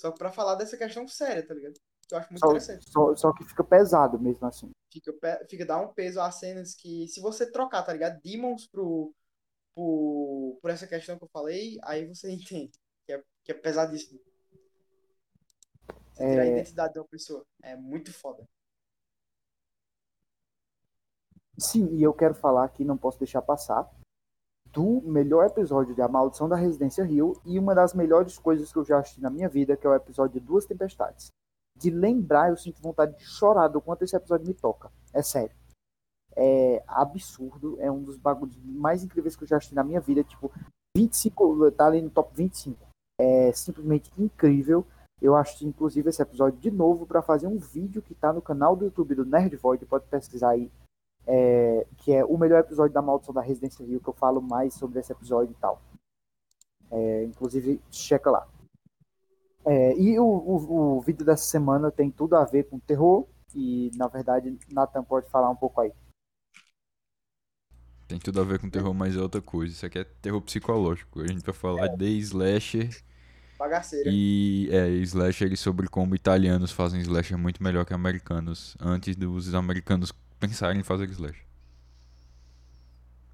Speaker 2: só pra falar dessa questão séria, tá ligado? Que eu acho muito
Speaker 1: Só,
Speaker 2: interessante.
Speaker 1: só, só que fica pesado mesmo assim.
Speaker 2: Fica, fica dar um peso às cenas que, se você trocar, tá ligado? Demons pro, pro, por essa questão que eu falei, aí você entende. Que é, que é pesadíssimo. Você tirar a
Speaker 1: É.
Speaker 2: identidade de uma pessoa. É muito foda.
Speaker 1: Sim, e eu quero falar aqui, não posso deixar passar, do melhor episódio de A Maldição da Residência Rio e uma das melhores coisas que eu já assisti na minha vida, que é o episódio de Duas Tempestades. De lembrar, eu sinto vontade de chorar do quanto esse episódio me toca. É sério. É absurdo, é um dos bagulhos mais incríveis que eu já assisti na minha vida. Tipo, 25, tá ali no top 25. É simplesmente incrível. Eu assisti, inclusive, esse episódio de novo para fazer um vídeo que tá no canal do YouTube do Nerd Void, pode pesquisar aí é, que é o melhor episódio da Maldição da Residência Rio, que eu falo mais sobre esse episódio e tal. É, inclusive, checa lá. É, e o, o, o vídeo dessa semana tem tudo a ver com terror, e na verdade, Nathan pode falar um pouco aí.
Speaker 3: Tem tudo a ver com terror, mas é outra coisa. Isso aqui é terror psicológico. A gente vai falar de slasher
Speaker 2: Bagaceira.
Speaker 3: e é, slasher sobre como italianos fazem slasher muito melhor que americanos. Antes dos americanos pensarem em fazer slash.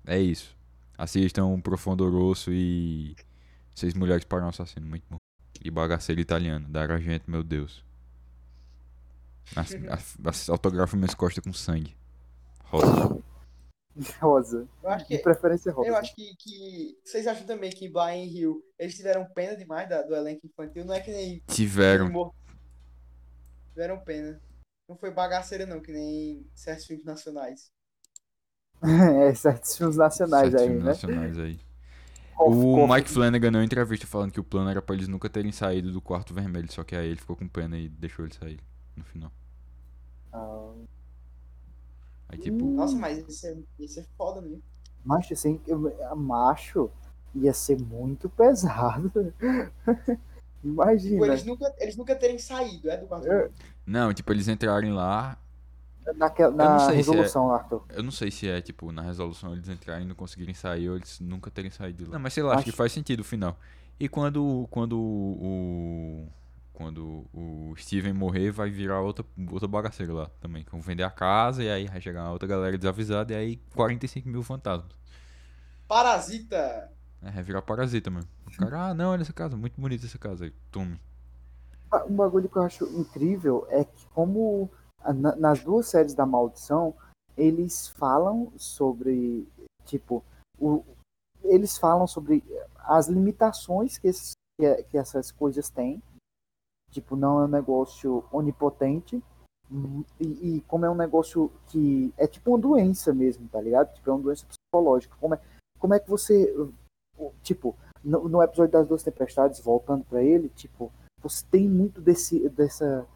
Speaker 3: É isso. Assistam Profundo Rosso e Seis Mulheres para um Assassino, muito bom. E Bagaceiro Italiano, da Argento, meu Deus. Autografo minhas costas com sangue. Rosa.
Speaker 1: Rosa.
Speaker 2: Eu acho que,
Speaker 1: De preferência rosa.
Speaker 2: eu acho que, que. Vocês acham também que Blind Hill eles tiveram pena demais da- do elenco infantil? Não é que nem.
Speaker 3: Tiveram.
Speaker 2: Tiveram pena. Não foi bagaceira, não, que nem certos filmes nacionais.
Speaker 1: é, certos filmes nacionais
Speaker 3: Certos
Speaker 1: aí,
Speaker 3: filmes
Speaker 1: né?
Speaker 3: nacionais aí. O Mike Flanagan deu uma entrevista falando que o plano era pra eles nunca terem saído do quarto vermelho, só que aí ele ficou com pena e deixou eles sair no final.
Speaker 1: Ah,
Speaker 3: Aí tipo,
Speaker 2: Nossa, mas isso é, isso é foda, né?
Speaker 1: macho, assim, eu- macho ia ser muito pesado.
Speaker 2: Tipo,
Speaker 1: Imagina.
Speaker 2: eles nunca, eles nunca terem saído, é, do quarto.
Speaker 1: É.
Speaker 3: não, tipo, eles entrarem lá.
Speaker 1: Naquela, na
Speaker 3: é-
Speaker 1: resolução, Arthur.
Speaker 3: Eu não sei se é, tipo, na resolução eles entrarem e não conseguirem sair ou eles nunca terem saído de lá. Não, mas sei lá, acho que
Speaker 1: Acho-
Speaker 3: faz sentido o final. E quando, quando o. Quando o Steven morrer, vai virar outra, outra bagaceira lá também. Que vão vender a casa e aí vai chegar uma outra galera desavisada e aí 45 mil fantasmas.
Speaker 2: Parasita!
Speaker 3: É, vai virar parasita mesmo. O cara, ah, não, olha essa casa, muito bonita essa casa aí. Tome.
Speaker 1: Ah, Um bagulho que eu acho incrível é que como na- nas duas séries da Maldição, eles falam sobre, tipo, o, eles falam sobre as limitações que, esses, que, é- que essas coisas têm. Tipo, não é um negócio onipotente. hum, E, e como é um negócio que é tipo uma doença mesmo, tá ligado? Tipo, é uma doença psicológica. Como é, como é que você. Tipo, no, no episódio das duas tempestades, voltando pra ele, tipo, você tem muito desse dessa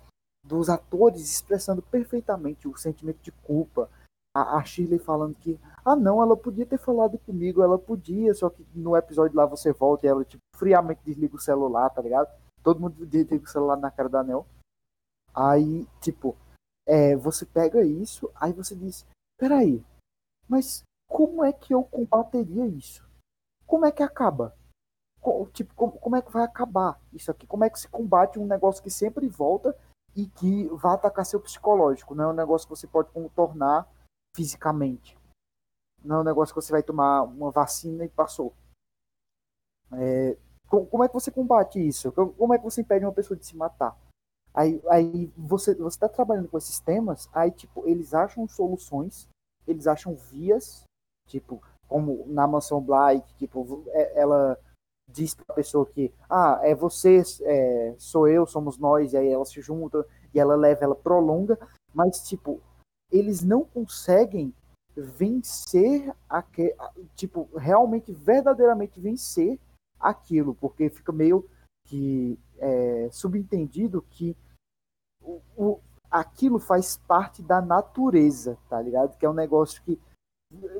Speaker 1: dos atores expressando perfeitamente o sentimento de culpa. A, a Shirley falando que, ah não, ela podia ter falado comigo, ela podia, só que no episódio lá você volta e ela tipo friamente desliga o celular, tá ligado? Todo mundo desliga o celular na cara da Anel. Aí, tipo, é, você pega isso, aí você diz, peraí, mas como é que eu combateria isso? Como é que acaba? Tipo, como, é que vai acabar isso aqui? Como é que se combate um negócio que sempre volta e que vai atacar seu psicológico? Não é um negócio que você pode contornar fisicamente. Não é um negócio que você vai tomar uma vacina e passou. É, co- como é que você combate isso? Co- Como é que você impede uma pessoa de se matar? Aí, aí você está trabalhando com esses temas, aí tipo eles acham soluções, eles acham vias, tipo como na mansão Bly, que, tipo é- ela diz pra pessoa que ah é você, é, sou eu, somos nós, e aí ela se junta e ela leva, ela prolonga, mas tipo eles não conseguem vencer aque, tipo realmente verdadeiramente vencer aquilo, porque fica meio que é, subentendido que o, o- aquilo faz parte da natureza, tá ligado? Que é um negócio que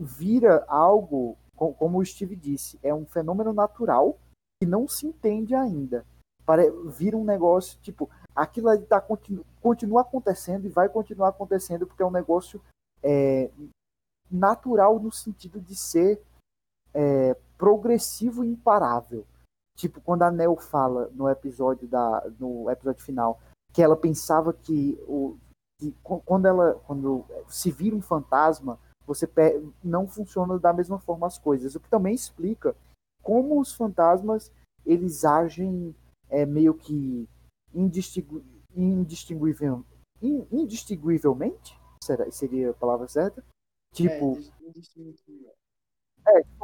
Speaker 1: vira algo, como o Steve disse, é um fenômeno natural que não se entende ainda. Pare- Vira um negócio, tipo, aquilo ali tá, continu, continua acontecendo e vai continuar acontecendo porque é um negócio é, natural no sentido de ser é, progressivo e imparável. Tipo, quando a Neo fala no episódio da no episódio final que ela pensava que o que qu- quando ela quando se vira um fantasma, você não funciona da mesma forma as coisas. O que também explica como os fantasmas eles agem é, meio que indistingu, indistinguível, in- indistinguivelmente, será, seria a palavra certa? Tipo,
Speaker 2: É, indistinguível.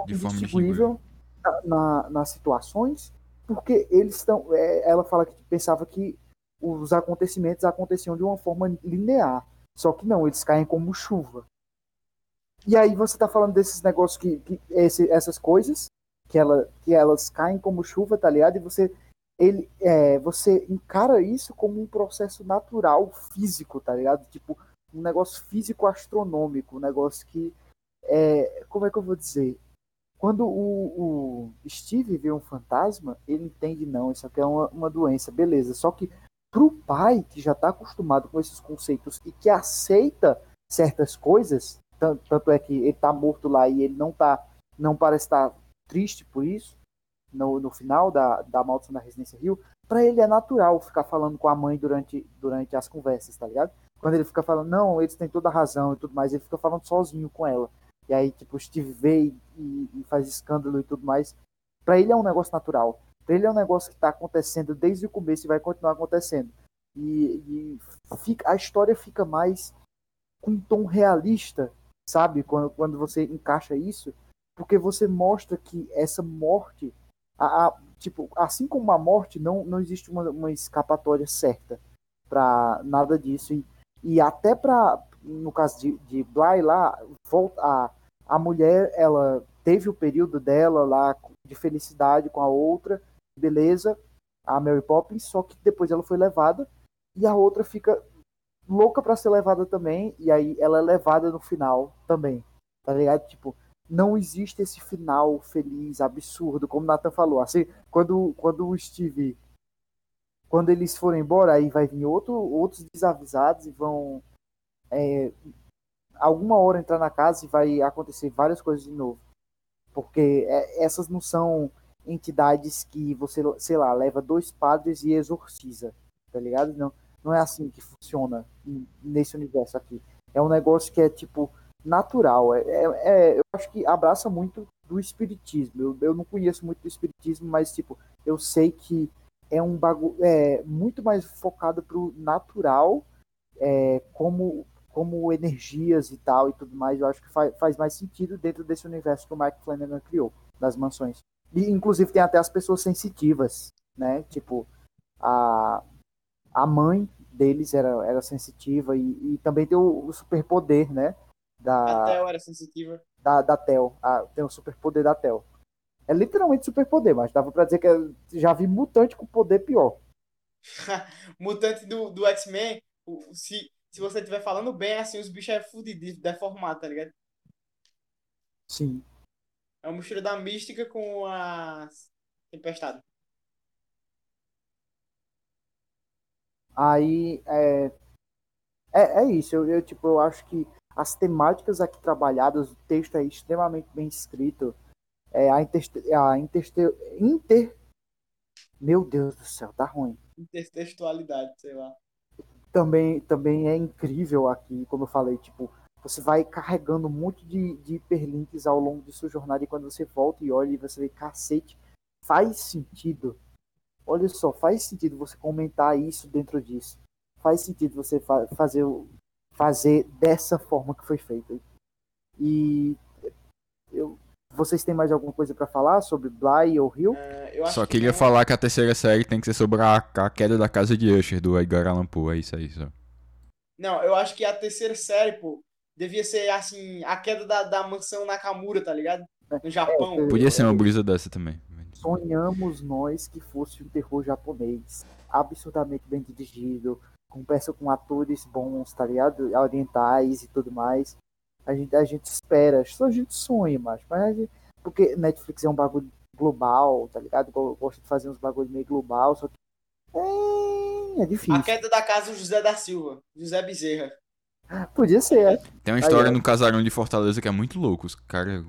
Speaker 3: De forma
Speaker 1: indistinguível na, na- nas situações, porque eles estão. é, ela fala que pensava que os acontecimentos aconteciam de uma forma linear. Só que não, eles caem como chuva. E aí você tá falando desses negócios que, que esse- essas coisas que, ela, que elas caem como chuva, tá ligado? E você ele é, você encara isso como um processo natural físico, tá ligado? Tipo um negócio físico astronômico, um negócio que é, como é que eu vou dizer? Quando o, o Steve vê um fantasma, ele entende, não, isso aqui é uma, uma doença, beleza. Só que pro pai, que já está acostumado com esses conceitos e que aceita certas coisas, tanto, é que ele tá morto lá e ele não tá, não parece estar triste por isso, no, no final da, da maldição da Residência Rio, para ele é natural ficar falando com a mãe durante, durante as conversas, tá ligado? quando ele fica falando, não, eles têm toda a razão e tudo mais, ele fica falando sozinho com ela. E aí, tipo, Steve vê e, e faz escândalo e tudo mais. Pra ele é um negócio natural. Pra ele é um negócio que tá acontecendo desde o começo e vai continuar acontecendo. E, e fica, a história fica mais com um tom realista, sabe? Quando, quando você encaixa isso, porque você mostra que essa morte, a, a tipo, assim como a morte, não, não existe uma, uma escapatória certa para nada disso. E, e até para no caso de, de Bly lá, volta, a, a mulher, ela teve o período dela lá de felicidade com a outra, beleza, a Mary Poppins, só que depois ela foi levada e a outra fica louca para ser levada também, e aí ela é levada no final também, tá ligado? Tipo, não existe esse final feliz, absurdo, como o Nathan falou. Assim, quando, quando o Steve. Quando eles forem embora, aí vai vir outro, outros desavisados e vão. É, alguma hora entrar na casa e vai acontecer várias coisas de novo. Porque é, essas não são entidades que você, sei lá, leva dois padres e exorciza, tá ligado? Não, não é assim que funciona nesse universo aqui. É um negócio que é tipo natural. É, é, é, eu acho que abraça muito do espiritismo. Eu, eu não conheço muito do espiritismo, mas tipo, eu sei que é um bagulho é, muito mais focado pro natural, é, como como energias e tal e tudo mais. Eu acho que faz, faz mais sentido dentro desse universo que o Mike Flanagan criou das mansões. E inclusive tem até as pessoas sensitivas, né? Tipo a a mãe deles era, era sensitiva e, e também tem o, o superpoder, né?
Speaker 2: Da, a Tel era sensitiva.
Speaker 1: Da, da Tel. Tem o superpoder da Tel. É literalmente superpoder, mas dava pra dizer que já vi mutante com poder pior.
Speaker 2: mutante do, do X-Men, se, se você estiver falando bem, assim, os bichos é fudido, deformado, tá ligado?
Speaker 1: Sim.
Speaker 2: É uma mistura da mística com a tempestade.
Speaker 1: Aí, é, é, é isso. Eu, eu, tipo, eu acho que as temáticas aqui trabalhadas, o texto é extremamente bem escrito. É, a inter, a inter, inter meu Deus do céu, tá ruim.
Speaker 2: Intertextualidade, sei lá.
Speaker 1: Também, também é incrível aqui, como eu falei, tipo, você vai carregando um monte de, de hiperlinks ao longo de sua jornada e quando você volta e olha e você vê, cacete, faz sentido. Olha só, faz sentido você comentar isso dentro disso. Faz sentido você fa fazer fazer dessa forma que foi feito. E eu, vocês têm mais alguma coisa para falar sobre Bly ou Hill?
Speaker 3: Uh, só queria que falar que a terceira série tem que ser sobre a, a, queda da casa de Usher do Edgar Allan Poe, é isso aí só.
Speaker 2: Não, eu acho que a terceira série, pô, devia ser assim, a queda da, da mansão Nakamura, tá ligado? No Japão.
Speaker 3: É, Podia ser uma brisa dessa também.
Speaker 1: Sonhamos nós que fosse um terror japonês, absurdamente bem dirigido, com peça com atores bons, tá ligado? Orientais e tudo mais. A gente, a gente espera, só a gente sonha, mas, mas gente, porque Netflix é um bagulho global, tá ligado? Gosta de fazer uns bagulhos meio global, só que é, é difícil. A
Speaker 2: queda da casa do José da Silva, José Bezerra.
Speaker 1: Podia ser, é.
Speaker 3: Tem uma história aí, no casarão de Fortaleza que é muito louco. Os caras.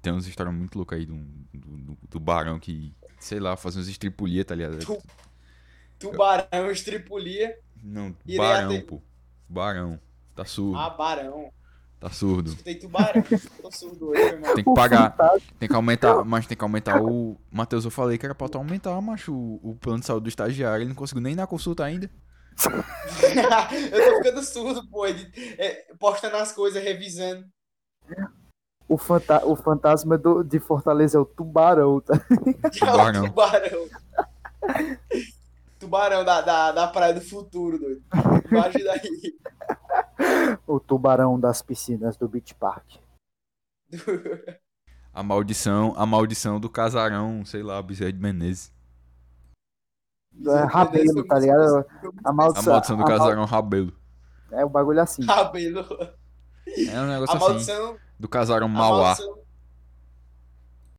Speaker 3: Tem umas histórias muito loucas aí do, do, do, barão que, sei lá, faz uns estripulia, tá ligado? Tu,
Speaker 2: tubarão, estripulia.
Speaker 3: Não, barão, pô. Barão. Tá surdo.
Speaker 2: Ah, barão.
Speaker 3: Tá surdo.
Speaker 2: Escutei tubarão. Tô surdo hoje, irmão.
Speaker 3: Tem que pagar. Tem que aumentar. Mas tem que aumentar o. Matheus, eu falei que era pra tu aumentar, macho, o, o plano de saúde do estagiário. Ele não conseguiu nem na consulta ainda.
Speaker 2: Eu tô ficando surdo, pô. É, postando as coisas, revisando.
Speaker 1: O, fanta o fantasma do, de Fortaleza é o tubarão, tá?
Speaker 2: É o tubarão. tubarão da, da, da praia do futuro, doido. Imagina aí.
Speaker 1: O tubarão das piscinas do Beach Park.
Speaker 3: a maldição, a maldição do casarão, sei lá, Bezerra de Menezes.
Speaker 1: É, rabelo, tá ligado?
Speaker 3: A maldição, a maldição do casarão mal... Rabelo.
Speaker 1: É o um bagulho assim.
Speaker 2: Rabelo.
Speaker 3: É um negócio a assim. Maldição... Do casarão Mauá.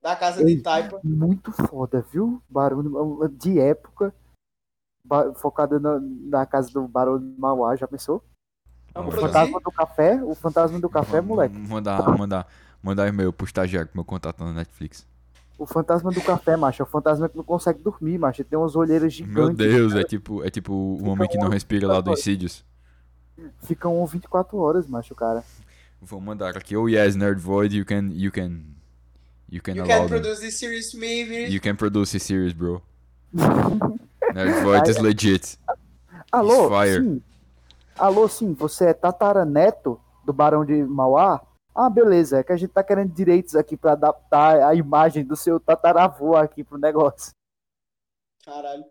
Speaker 2: Da casa Ei, de Taipa.
Speaker 1: Muito foda, viu? Barulho de época. Focada na, na casa do Barão de Mauá, já pensou? o fantasma do café, o fantasma do café, moleque.
Speaker 3: Mandar, mandar, mandar e-mail pro estagiário meu contato na Netflix.
Speaker 1: O fantasma do café, macho, é o fantasma que não consegue dormir, macho. Ele tem umas olheiras gigantes.
Speaker 3: Meu Deus, é tipo, é tipo o homem que não respira lá do Insídios.
Speaker 1: Ficam 24 horas, macho, cara.
Speaker 3: Vou mandar aqui. Oh yes, Nerd Void, you can you can you can
Speaker 2: You can
Speaker 3: them.
Speaker 2: produce this series Vini.
Speaker 3: You can produce a series, bro. Nerd Void is legit.
Speaker 1: Alô,
Speaker 3: Fire.
Speaker 1: sim. Alô, sim, você é tataraneto do Barão de Mauá? Ah, beleza, é que a gente tá querendo direitos aqui pra adaptar a imagem do seu tataravô aqui pro negócio.
Speaker 2: Caralho.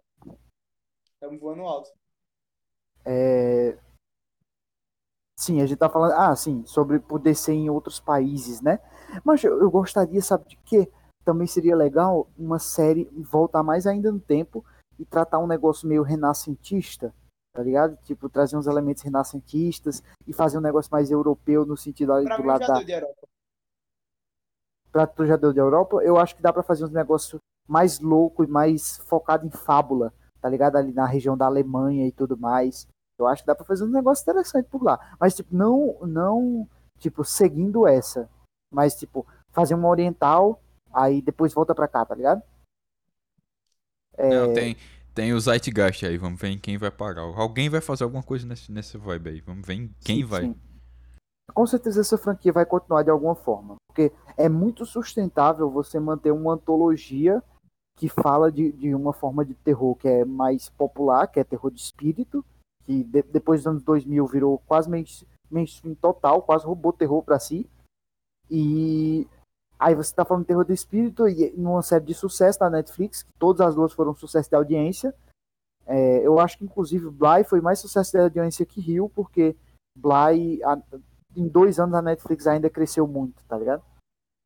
Speaker 2: Estamos voando alto.
Speaker 1: É... Sim, a gente tá falando, ah, sim, sobre poder ser em outros países, né? Mas eu, eu gostaria, sabe de quê? Também seria legal uma série voltar mais ainda no tempo e tratar um negócio meio renascentista, tá ligado? Tipo, trazer uns elementos renascentistas e fazer um negócio mais europeu no sentido ali
Speaker 2: Pra
Speaker 1: do lado
Speaker 2: já
Speaker 1: da.
Speaker 2: deu de Europa.
Speaker 1: Pra tu já deu de Europa, eu acho que dá pra fazer uns negócios mais louco e mais focado em fábula, tá ligado? Ali na região da Alemanha e tudo mais. Eu acho que dá pra fazer um negócio interessante por lá. Mas, tipo, não, não, tipo, seguindo essa. Mas, tipo, fazer uma oriental, aí depois volta pra cá, tá ligado? É,
Speaker 3: Não, tem, tem o Zeitgeist aí, vamos ver em quem vai parar. Alguém vai fazer alguma coisa nesse, nesse vibe aí. Vamos ver em quem
Speaker 1: sim,
Speaker 3: vai.
Speaker 1: sim. Com certeza essa franquia vai continuar de alguma forma. Porque é muito sustentável você manter uma antologia que fala de, de uma forma de terror que é mais popular, que é terror de espírito, que de- depois dos anos 2000 virou quase main- mainstream total, quase roubou terror pra si. E aí você tá falando terror de espírito e numa série de sucesso da Netflix, todas as duas foram sucesso de audiência. É, eu acho que inclusive Bly foi mais sucesso de audiência que Rio, porque Bly, a- em dois anos a Netflix ainda cresceu muito, tá ligado?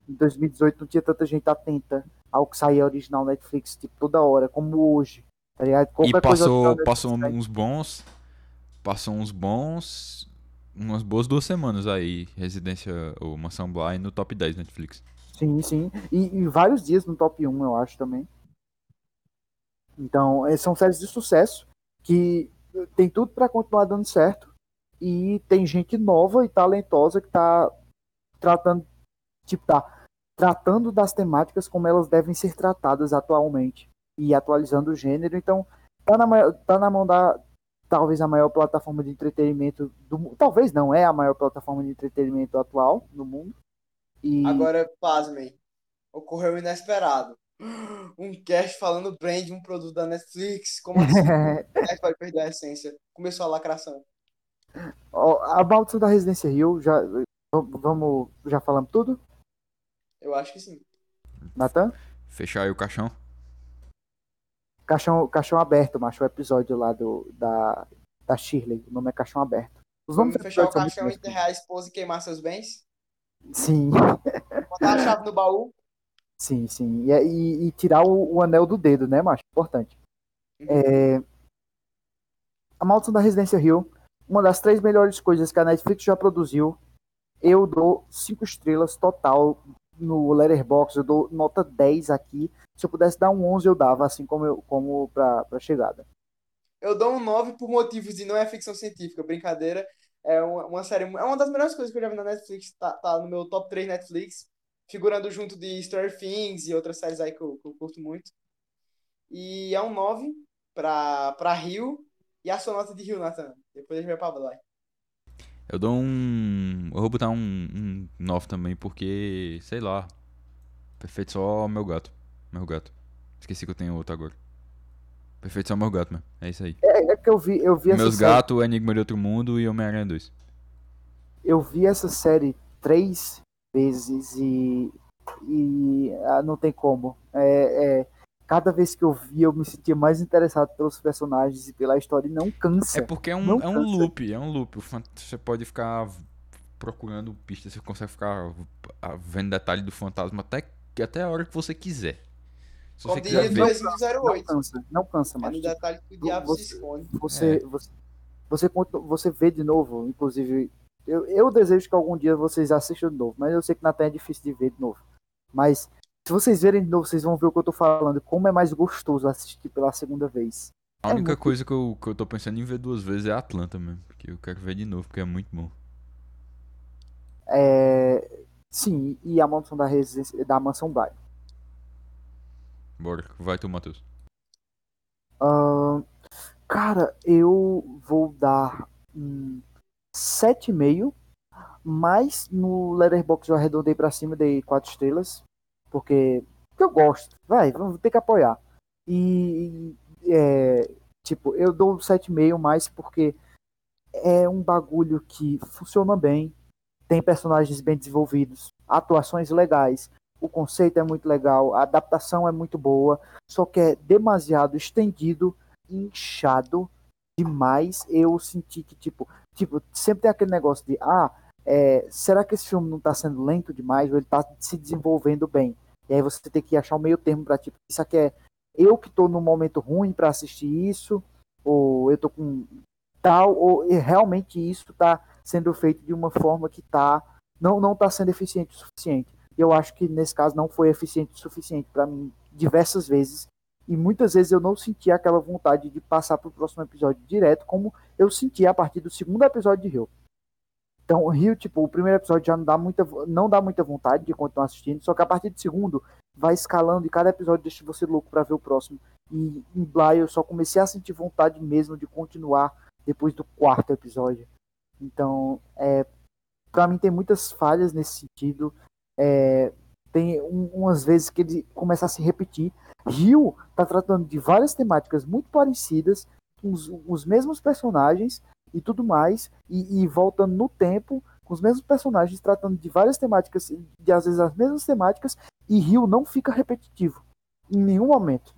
Speaker 1: Em 2018 não tinha tanta gente atenta ao que saía original Netflix, tipo, toda hora, como hoje, tá ligado?
Speaker 3: E
Speaker 1: Qualquer coisa
Speaker 3: passou,
Speaker 1: original
Speaker 3: passou
Speaker 1: Netflix,
Speaker 3: uns bons. Passou uns bons. Umas boas duas semanas aí, Residência ou Mansão Bly no top 10 Netflix.
Speaker 1: Sim, sim. E, e vários dias no top 1, eu acho também. Então, eh, são séries de sucesso que tem tudo pra continuar dando certo. E tem gente nova e talentosa que tá tratando, tipo, tá tratando das temáticas como elas devem ser tratadas atualmente e atualizando o gênero. Então, tá na, tá na mão da talvez a maior plataforma de entretenimento do. Talvez não é a maior plataforma de entretenimento atual no mundo. E
Speaker 2: Agora, pasmem. Ocorreu o inesperado. Um cast falando bem de um produto da Netflix. Como assim? O cast vai perder a essência. Começou a lacração.
Speaker 1: Ó, A Maldição da Residência Rio, já, vamos, já falamos tudo?
Speaker 2: Eu acho que sim.
Speaker 1: Natan?
Speaker 3: Fechar aí o caixão.
Speaker 1: Caixão, caixão aberto, macho, o episódio lá do, da, da Shirley. O nome é Caixão Aberto. Os
Speaker 2: Vamos fechar o caixão,
Speaker 1: bons.
Speaker 2: enterrar a esposa e queimar seus bens?
Speaker 1: Sim,
Speaker 2: Botar a chave no baú?
Speaker 1: sim, sim. E, e- e tirar o, o anel do dedo, né, macho? Importante. É, A Maldição da Residência Rio, uma das três melhores coisas que a Netflix já produziu. Eu dou cinco estrelas total no Letterboxd, eu dou nota 10 aqui. Se eu pudesse dar um 11, eu dava, assim como, eu, como pra, pra chegada.
Speaker 2: Eu dou um 9 por motivos de não é ficção científica. Brincadeira. É uma, uma série. É uma das melhores coisas que eu já vi na Netflix. Tá, tá no meu top 3 Netflix. Figurando junto de Stranger Things e outras séries aí que eu, que eu curto muito. E é um 9 pra, pra Rio. E a sua nota de Rio, Nathan? Depois a gente vai pra Bly.
Speaker 3: Eu dou um. Eu vou botar um, um 9 também, porque. Sei lá. Perfeito só meu gato. Meu gato. Esqueci que eu tenho outro agora. Perfeito só meu gato, mano. É isso aí.
Speaker 1: É, é que eu vi, eu vi
Speaker 3: Meus
Speaker 1: série,
Speaker 3: gatos, Enigma de Outro Mundo e Homem-Aranha 2.
Speaker 1: eu vi essa série três vezes e, e ah, não tem como. É, é, cada vez que eu vi, eu me sentia mais interessado pelos personagens e pela história e não cansa.
Speaker 3: É porque é um, é um loop, é um loop. Você pode ficar procurando pistas, você consegue ficar vendo detalhe do fantasma até, até a hora que você quiser. Se
Speaker 2: Como
Speaker 3: você
Speaker 2: diria
Speaker 3: quiser
Speaker 2: o
Speaker 3: ver.
Speaker 1: Não
Speaker 2: 2508.
Speaker 1: cansa, não cansa
Speaker 2: É
Speaker 1: mais.
Speaker 2: no detalhe que o diabo
Speaker 1: você-
Speaker 2: se esconde.
Speaker 1: Você, você, você, conta- você vê de novo, inclusive. Eu, eu desejo que algum dia vocês assistam de novo, mas eu sei que na Terra é difícil de ver de novo. Mas se vocês verem de novo, vocês vão ver o que eu tô falando, como é mais gostoso assistir pela segunda vez.
Speaker 3: A
Speaker 1: É
Speaker 3: única
Speaker 1: muito-
Speaker 3: coisa que eu, que eu tô pensando em ver duas vezes é Atlanta mesmo. Porque eu quero ver de novo, porque é muito bom.
Speaker 1: É, sim, e a mansão da residência da mansão Bly.
Speaker 3: Bora, vai tu, Matheus.
Speaker 1: Ahn, cara, eu vou dar. hum, 7,5, mas no Letterboxd eu arredondei pra cima, dei 4 estrelas, porque, porque eu gosto, vai, vamos ter que apoiar. E, é, tipo, eu dou 7,5 mais porque é um bagulho que funciona bem, tem personagens bem desenvolvidos, atuações legais, o conceito é muito legal, a adaptação é muito boa, só que é demasiado estendido, inchado demais. Eu senti que, tipo, tipo sempre tem aquele negócio de, ah, é, será que esse filme não está sendo lento demais ou ele está se desenvolvendo bem? E aí você tem que achar o meio termo para tipo, isso aqui é eu que estou num momento ruim para assistir isso, ou eu estou com tal, ou realmente isso está sendo feito de uma forma que tá, não não está sendo eficiente o suficiente. Eu acho que nesse caso não foi eficiente o suficiente para mim diversas vezes e muitas vezes eu não sentia aquela vontade de passar para o próximo episódio direto, como eu sentia a partir do segundo episódio de Rio. Então, o Rio, tipo, o primeiro episódio já não dá muita, não dá muita vontade de continuar assistindo, só que a partir do segundo vai escalando e cada episódio deixa você louco para ver o próximo. E em Bly eu só comecei a sentir vontade mesmo de continuar depois do quarto episódio. Então, é, para mim tem muitas falhas nesse sentido. É, tem um, umas vezes que ele começa a se repetir. Rio tá tratando de várias temáticas muito parecidas, com os, os mesmos personagens e tudo mais, e, e, voltando no tempo, com os mesmos personagens, tratando de várias temáticas, de às vezes as mesmas temáticas, e Rio não fica repetitivo em nenhum momento.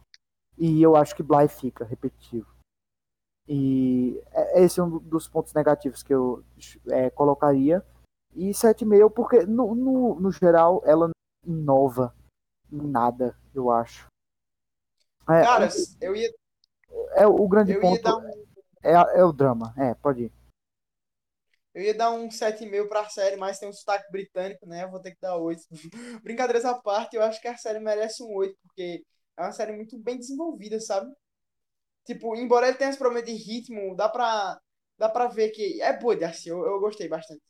Speaker 1: E eu acho que Bly fica repetitivo. E é, esse é um dos pontos negativos que eu é, colocaria. E 7,5 porque no, no, no geral ela inova em nada, eu acho.
Speaker 2: É, Cara, eu ia.
Speaker 1: É o grande ponto. Um... É, é o drama. É, pode ir.
Speaker 2: Eu ia dar um 7,5 pra série, mas tem um sotaque britânico, né? Eu vou ter que dar 8. Brincadeiras à parte, eu acho que a série merece um 8, porque é uma série muito bem desenvolvida, sabe? Tipo, embora ele tenha esse problema de ritmo, dá pra, dá pra ver que é boa de assim, eu, eu gostei bastante.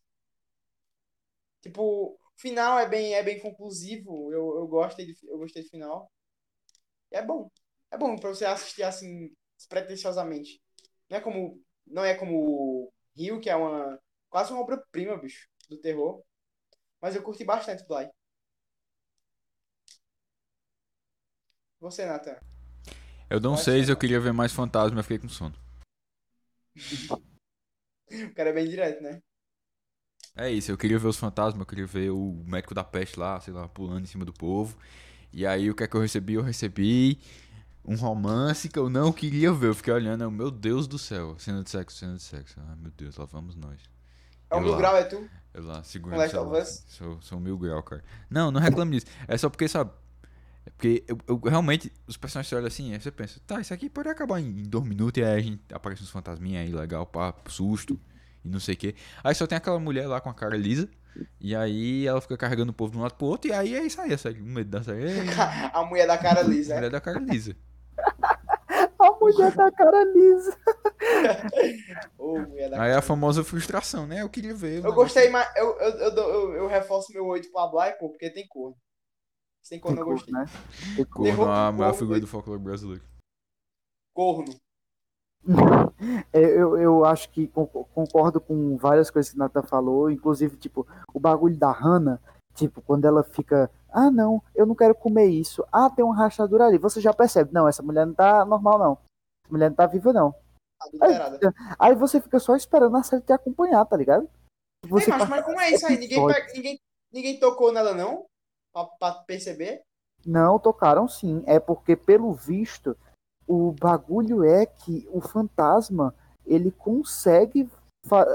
Speaker 2: Tipo, o final é bem, é bem conclusivo, eu, eu, gostei de, eu gostei do final. E é bom. É bom pra você assistir assim, despretensiosamente. Não é como, não é como Rio, que é uma quase uma obra-prima, bicho, do terror. Mas eu curti bastante Bly. Você, Nathan?
Speaker 3: Eu dou um 6, eu queria ver mais fantasma, mas fiquei com sono.
Speaker 2: o cara é bem direto, né?
Speaker 3: É isso, eu queria ver os fantasmas, eu queria ver o médico da peste lá, sei lá, pulando em cima do povo. E aí o que é que eu recebi? Eu recebi um romance que eu não queria ver. Eu fiquei olhando, meu Deus do céu. Cena de sexo, cena de sexo. Ai meu Deus, lá vamos nós.
Speaker 2: É o mil grau, é tu?
Speaker 3: Eu lá, segura o Sou, sou mil grau, cara. Não, não reclame disso. É só porque, sabe? É porque eu, eu, realmente, os personagens olham assim, aí você pensa, tá, isso aqui pode acabar em, em dois minutos e aí a gente aparece uns fantasminhas aí, legal, pá, susto e não sei o que. Aí só tem aquela mulher lá com a cara lisa. E aí ela fica carregando o povo de um lado pro outro, e aí é isso aí, o medo da série.
Speaker 2: a mulher da cara lisa.
Speaker 3: A mulher da cara lisa.
Speaker 1: a mulher da cara lisa.
Speaker 2: oh, da
Speaker 3: aí a famosa frustração, né? Eu queria ver.
Speaker 2: Eu gostei, mas eu, eu, eu, eu, eu reforço meu 8 pra Bly, pô, porque tem cor. Sem corno eu gostei. Né?
Speaker 3: Tem corno, a maior figura do folclore brasileiro.
Speaker 2: Corno.
Speaker 1: É, eu, eu acho que concordo com várias coisas que o Nathan falou, inclusive, tipo, o bagulho da Hannah, tipo, quando ela fica, ah, não, eu não quero comer isso, ah, tem uma rachadura ali, você já percebe, não, essa mulher não tá normal, não, essa mulher não tá viva, não. Aí, aí, você fica só esperando a série te acompanhar, tá ligado?
Speaker 2: Você Ei, mas, mas como é isso aí? Ninguém, ninguém, ninguém tocou nela, não? Pra, pra perceber?
Speaker 1: Não, tocaram sim. É porque, pelo visto, o bagulho é que o fantasma ele consegue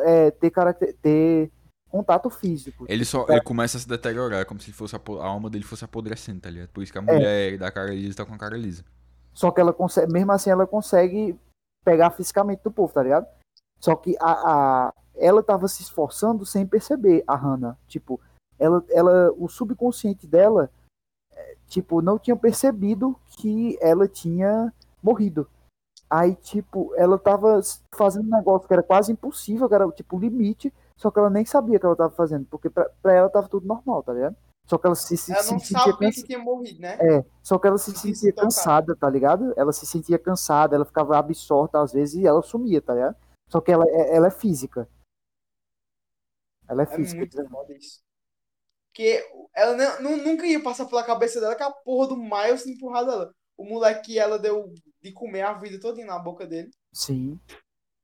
Speaker 1: é, ter, ter contato físico.
Speaker 3: Ele só ele começa a se deteriorar, é como se fosse a, a, alma dele fosse apodrecendo, tá ligado? Por isso que a é. mulher é. da cara lisa tá com a cara lisa.
Speaker 1: Só que ela consegue, mesmo assim, ela consegue pegar fisicamente do povo, tá ligado? Só que a, a ela tava se esforçando sem perceber, a Hannah. Tipo, ela, ela, o subconsciente dela, é, tipo, não tinha percebido que ela tinha morrido. Aí, tipo, ela tava fazendo um negócio que era quase impossível, que era, tipo, limite, só que ela nem sabia que ela tava fazendo, porque pra, pra ela tava tudo normal, tá ligado? Só que ela se, se,
Speaker 2: ela não
Speaker 1: se
Speaker 2: sabia cansa... que tinha morrido, né?
Speaker 1: É, só que ela se sentia se cansada, tá ligado? Ela se sentia cansada, ela ficava absorta às vezes e ela sumia, tá ligado? Só que ela, é, ela é física. Ela é
Speaker 2: É
Speaker 1: física.
Speaker 2: muito foda isso. Porque ela não- nunca ia passar pela cabeça dela que a porra do Miles empurrado ela. O moleque que ela deu de comer a vida toda na boca dele.
Speaker 1: Sim.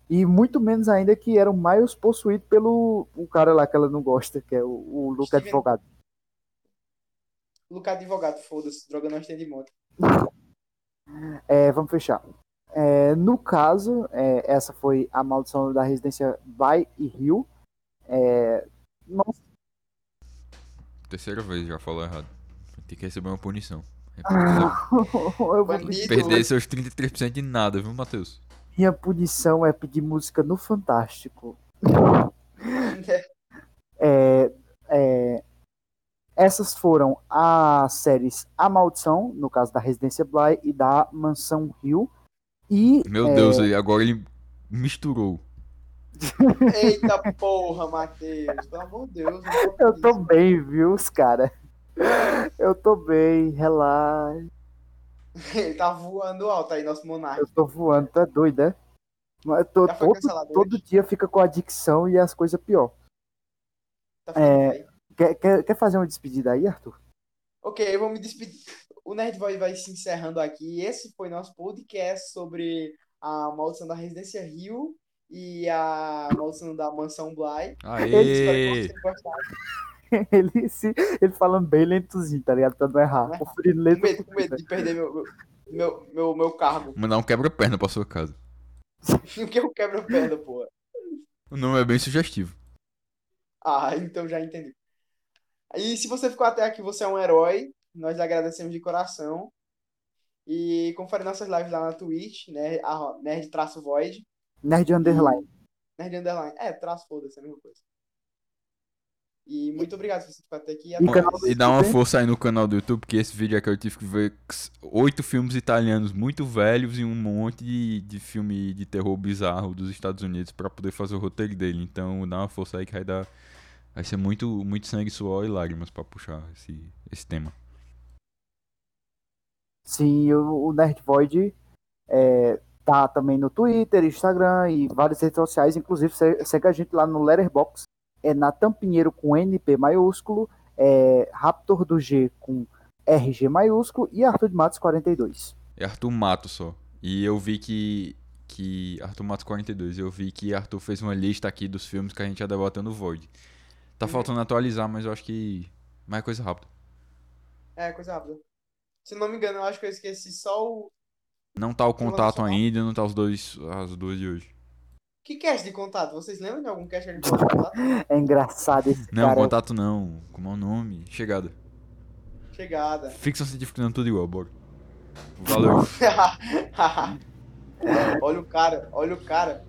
Speaker 1: E muito menos ainda que era o Miles possuído pelo o cara lá que ela não gosta, que é o, o Luke
Speaker 2: Steven-
Speaker 1: Advogado.
Speaker 2: Luca advogado, foda-se, droga não tem de moto.
Speaker 1: É, vamos fechar. É, no caso, é, essa foi a maldição da residência By e Hill. É, nossa,
Speaker 3: Terceira vez já falou errado. Tem que receber uma punição.
Speaker 1: eu vou
Speaker 2: Bandido.
Speaker 3: Perder seus 33% de nada, viu, Matheus?
Speaker 1: Minha punição é pedir música no Fantástico. É, é, essas foram as séries A Maldição, no caso da Residência Bly, e da Mansão Hill. E
Speaker 3: Meu
Speaker 1: é,
Speaker 3: Deus, aí agora ele misturou.
Speaker 2: Eita porra, Matheus. Pelo amor de Deus.
Speaker 1: eu tô bem, viu, os cara? Eu tô bem, relaxa.
Speaker 2: Ele tá voando alto aí, nosso monarca.
Speaker 1: Eu tô voando, tá doido, é? Mas eu tô- todo,
Speaker 2: cancelado
Speaker 1: todo dia fica com a adicção e as coisas pior.
Speaker 2: Tá
Speaker 1: É. Quer, quer, quer fazer uma despedida aí, Arthur?
Speaker 2: Ok, eu vou me despedir. O Nerd vai se encerrando aqui. Esse foi nosso podcast sobre a maldição da Residência Rio e a maldição da Mansão Bly. Espero que
Speaker 3: Aê!
Speaker 2: vocês tenham gostado.
Speaker 1: Ele, se, ele falando bem lentozinho, tá ligado? Pra não errar. Conferindo
Speaker 2: Com medo, com medo de perder meu, meu, meu, meu, meu cargo.
Speaker 3: Mandar um quebra-perna pra sua casa.
Speaker 2: O que eu quebro perna, porra?
Speaker 3: O nome é bem sugestivo.
Speaker 2: Ah, então já entendi. E se você ficou até aqui, você é um herói. Nós lhe agradecemos de coração. E confere nossas lives lá na Twitch, né? Nerd-Void.
Speaker 1: Nerd Underline.
Speaker 2: Nerd Underline. É, traço, foda-se, é a mesma coisa. E muito obrigado se você ficou até aqui.
Speaker 1: E
Speaker 3: E dá uma força aí no canal do YouTube, porque esse vídeo aqui eu tive que ver oito filmes italianos muito velhos e um monte de, de filme de terror bizarro dos Estados Unidos pra poder fazer o roteiro dele. Então dá uma força aí que vai dar. Vai ser muito, muito sangue, suor e lágrimas pra puxar esse, esse tema.
Speaker 1: Sim, o, Nerd Void é, tá também no Twitter, Instagram e várias redes sociais. Inclusive, se- segue a gente lá no Letterboxd. É Natan Pinheiro com NP maiúsculo, é, Raptor do G com RG maiúsculo e Arthur de Matos 42.
Speaker 3: É Arthur Mato só. E eu vi que. que Arthur Matos 42. Eu vi que Arthur fez uma lista aqui dos filmes que a gente ia debater no Void. Tá
Speaker 2: Uhum.
Speaker 3: faltando atualizar, mas eu acho que. Mais coisa rápida.
Speaker 2: É, coisa rápida. Se não me engano, eu acho que eu esqueci só o.
Speaker 3: Não tá o contato ainda, não tá os dois. As duas de hoje.
Speaker 2: Que cast de contato? Vocês lembram de algum cast pode contato?
Speaker 1: É engraçado esse
Speaker 3: Não,
Speaker 1: cara.
Speaker 3: contato não. Como é o nome? Chegada.
Speaker 2: Chegada.
Speaker 3: Ficção científica não tudo igual, bora. Valeu.
Speaker 2: olha o cara, olha o cara.